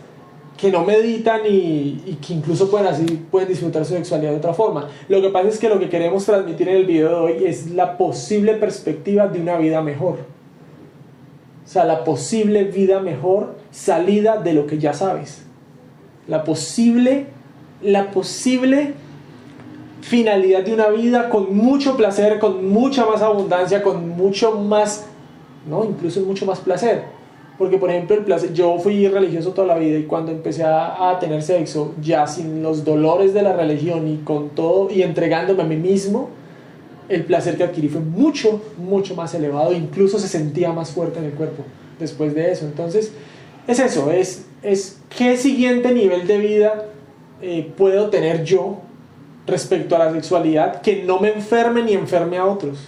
que no meditan y, y, que incluso pueden así pueden disfrutar su sexualidad de otra forma. Lo que pasa es que lo que queremos transmitir en el video de hoy es la posible perspectiva de una vida mejor. O sea, la posible vida mejor salida de lo que ya sabes. La posible la posible finalidad de una vida con mucho placer, con mucha más abundancia, con mucho más, no, incluso mucho más placer. Porque, por ejemplo, el placer, yo fui religioso toda la vida y cuando empecé a, a, tener sexo, ya sin los dolores de la religión y con todo, y entregándome a mí mismo, el placer que adquirí fue mucho, mucho más elevado, incluso se sentía más fuerte en el cuerpo después de eso. Entonces, es eso, es, es qué siguiente nivel de vida eh, puedo tener yo respecto a la sexualidad que no me enferme ni enferme a otros?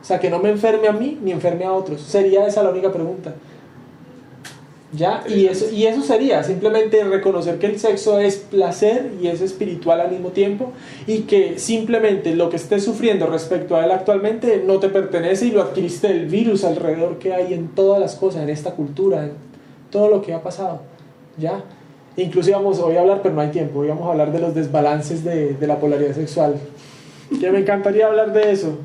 O sea, que no me enferme a mí ni enferme a otros. Sería esa la única pregunta. ¿Ya? Y eso, y eso sería simplemente reconocer que el sexo es placer y es espiritual al mismo tiempo y que simplemente lo que estés sufriendo respecto a él actualmente no te pertenece y lo adquiriste del virus alrededor que hay en todas las cosas, en esta cultura, en todo lo que ha pasado. ¿Ya? Incluso íbamos hoy a hablar, pero no hay tiempo, íbamos a hablar de los desbalances de, de la polaridad sexual. Que me encantaría hablar de eso.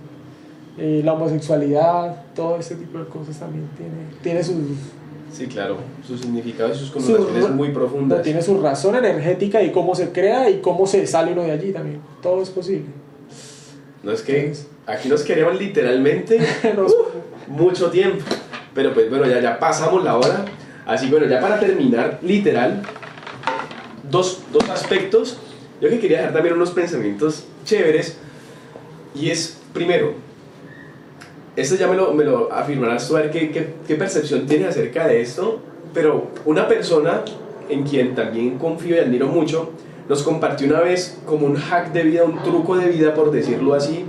Eh, la homosexualidad, todo ese tipo de cosas también tiene, tiene sus... Sí, claro, sus significados y sus connotaciones muy profundas. Tiene su razón energética y cómo se crea y cómo se sale uno de allí también. Todo es posible. No es que Entonces, aquí nos queremos literalmente nos... mucho tiempo. Pero pues bueno, ya, ya pasamos la hora. Así bueno, ya para terminar, literal, dos, dos aspectos. Yo que quería dejar también unos pensamientos chéveres. Y es, primero, esto ya me lo, me lo afirmarás tú a ver qué, qué, qué percepción tienes acerca de esto. Pero una persona en quien también confío y admiro mucho, nos compartió una vez como un hack de vida, un truco de vida, por decirlo así,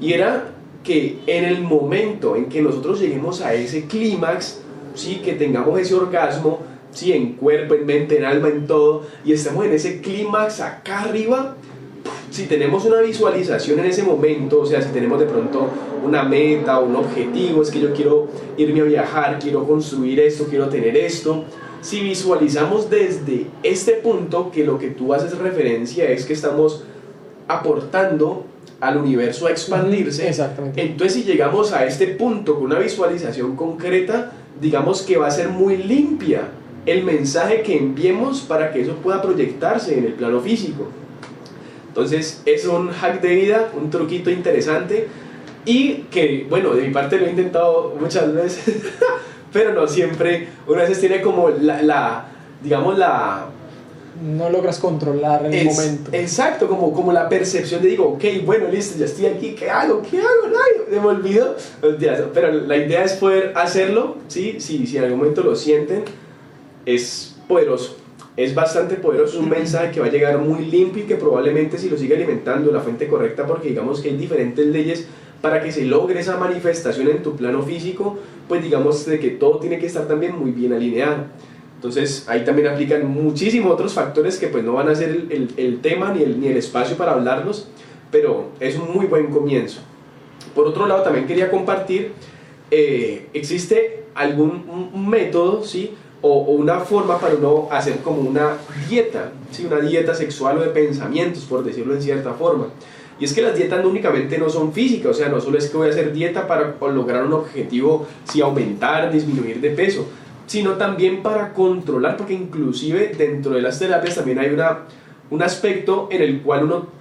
y era que en el momento en que nosotros lleguemos a ese clímax, sí, que tengamos ese orgasmo, sí, en cuerpo, en mente, en alma, en todo, y estamos en ese clímax acá arriba, si tenemos una visualización en ese momento, o sea, si tenemos de pronto una meta o un objetivo, es que yo quiero irme a viajar, quiero construir esto, quiero tener esto, si visualizamos desde este punto que lo que tú haces referencia es que estamos aportando al universo a expandirse, Exactamente. entonces si llegamos a este punto con una visualización concreta, digamos que va a ser muy limpia el mensaje que enviemos para que eso pueda proyectarse en el plano físico. Entonces es un hack de vida, un truquito interesante y que, bueno, de mi parte lo he intentado muchas veces, pero no siempre, una veces tiene como la, la digamos, la... No logras controlar en el es- momento. Exacto, como, como la percepción de digo, ok, bueno, listo, ya estoy aquí, ¿qué hago? ¿Qué hago? Se me. Mentiras, Pero la idea es poder hacerlo, ¿sí? Si, si en algún momento lo sienten, es poderoso. Es bastante poderoso, es un mensaje que va a llegar muy limpio y que probablemente si lo sigue alimentando la fuente correcta, porque digamos que hay diferentes leyes para que se logre esa manifestación en tu plano físico, pues digamos de que todo tiene que estar también muy bien alineado. Entonces ahí también aplican muchísimos otros factores que pues no van a ser el, el- el tema ni el, ni el espacio para hablarlos, pero es un muy buen comienzo. Por otro lado también quería compartir, eh, existe algún método, ¿sí? O, o una forma para uno hacer como una dieta, ¿sí? Una dieta sexual o de pensamientos, por decirlo en cierta forma. Y es que las dietas no únicamente no son físicas, o sea, no solo es que voy a hacer dieta para lograr un objetivo, si aumentar, disminuir de peso, sino también para controlar, porque inclusive dentro de las terapias también hay una, un aspecto en el cual uno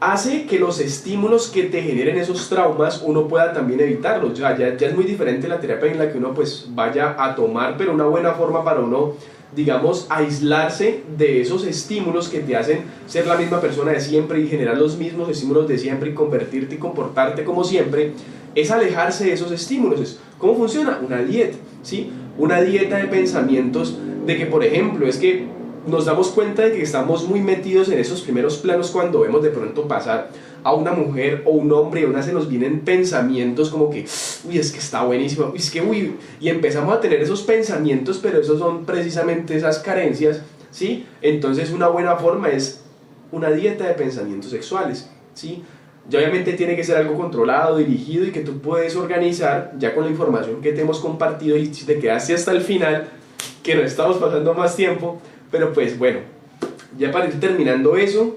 hace que los estímulos que te generen esos traumas uno pueda también evitarlos. Ya, ya, ya es muy diferente la terapia en la que uno pues vaya a tomar, pero una buena forma para uno, digamos, aislarse de esos estímulos que te hacen ser la misma persona de siempre y generar los mismos estímulos de siempre y convertirte y comportarte como siempre, es alejarse de esos estímulos. Es, ¿Cómo funciona? Una dieta, ¿sí? Una dieta de pensamientos de que, por ejemplo, es que nos damos cuenta de que estamos muy metidos en esos primeros planos cuando vemos de pronto pasar a una mujer o un hombre y a una se nos vienen pensamientos como que, uy, es que está buenísimo, uy, es que, uy, y empezamos a tener esos pensamientos, pero esos son precisamente esas carencias, ¿sí? Entonces una buena forma es una dieta de pensamientos sexuales, ¿sí? Y obviamente tiene que ser algo controlado, dirigido y que tú puedes organizar ya con la información que te hemos compartido y si te quedaste hasta el final, que no estamos pasando más tiempo, pero pues bueno, ya para ir terminando eso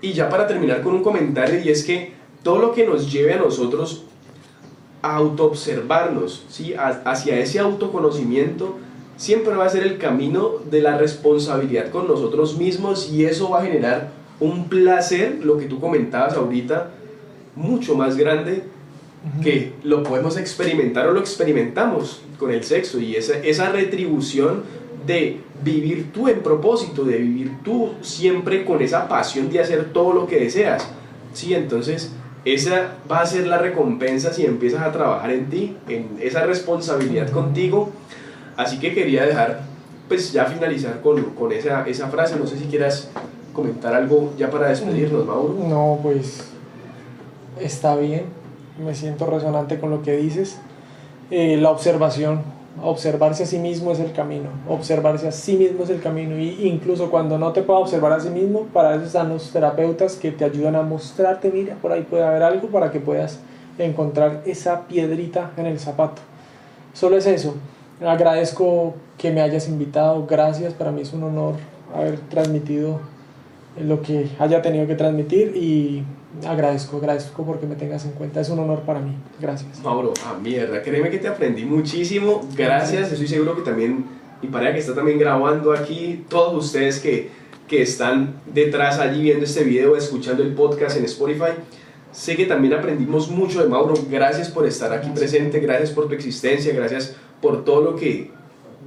y ya para terminar con un comentario y es que todo lo que nos lleve a nosotros a autoobservarnos, ¿sí? Hacia ese autoconocimiento, siempre va a ser el camino de la responsabilidad con nosotros mismos y eso va a generar un placer, lo que tú comentabas ahorita, mucho más grande que lo podemos experimentar o lo experimentamos con el sexo y esa, esa retribución de vivir tú en propósito, de vivir tú siempre con esa pasión de hacer todo lo que deseas. Sí, entonces esa va a ser la recompensa si empiezas a trabajar en ti, en esa responsabilidad contigo. Así que quería dejar, pues ya finalizar con, con esa, esa frase. No sé si quieras comentar algo ya para despedirnos, Mauro. No, pues está bien. Me siento resonante con lo que dices. Eh, la observación, observarse a sí mismo es el camino. Observarse a sí mismo es el camino. Y incluso cuando no te pueda observar a sí mismo, para eso están los terapeutas que te ayudan a mostrarte, mira, por ahí puede haber algo para que puedas encontrar esa piedrita en el zapato. Solo es eso. Agradezco que me hayas invitado. Gracias. Para mí es un honor haber transmitido lo que haya tenido que transmitir y agradezco, agradezco porque me tengas en cuenta. Es un honor para mí. Gracias. Mauro, a mierda, créeme que te aprendí muchísimo. Gracias, estoy seguro que también mi pareja que está también grabando aquí, todos ustedes que, que están detrás allí viendo este video, escuchando el podcast en Spotify. Sé que también aprendimos mucho de Mauro. Gracias por estar aquí presente, gracias por tu existencia, gracias por todo lo que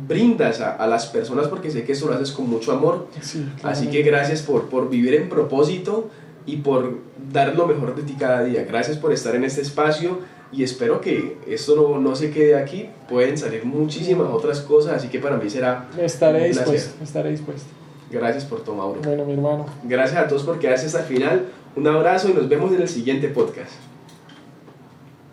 brindas a, a las personas porque sé que eso lo haces con mucho amor. Sí, Así claramente. que gracias por, por vivir en propósito y por dar lo mejor de ti cada día. Gracias por estar en este espacio y espero que esto no, no se quede aquí. Pueden salir muchísimas otras cosas, así que para mí será Estaré dispuesto, estaré dispuesto. Gracias por todo, Mauro. Bueno, mi hermano. Gracias a todos por quedarse hasta el final. Un abrazo y nos vemos en el siguiente podcast.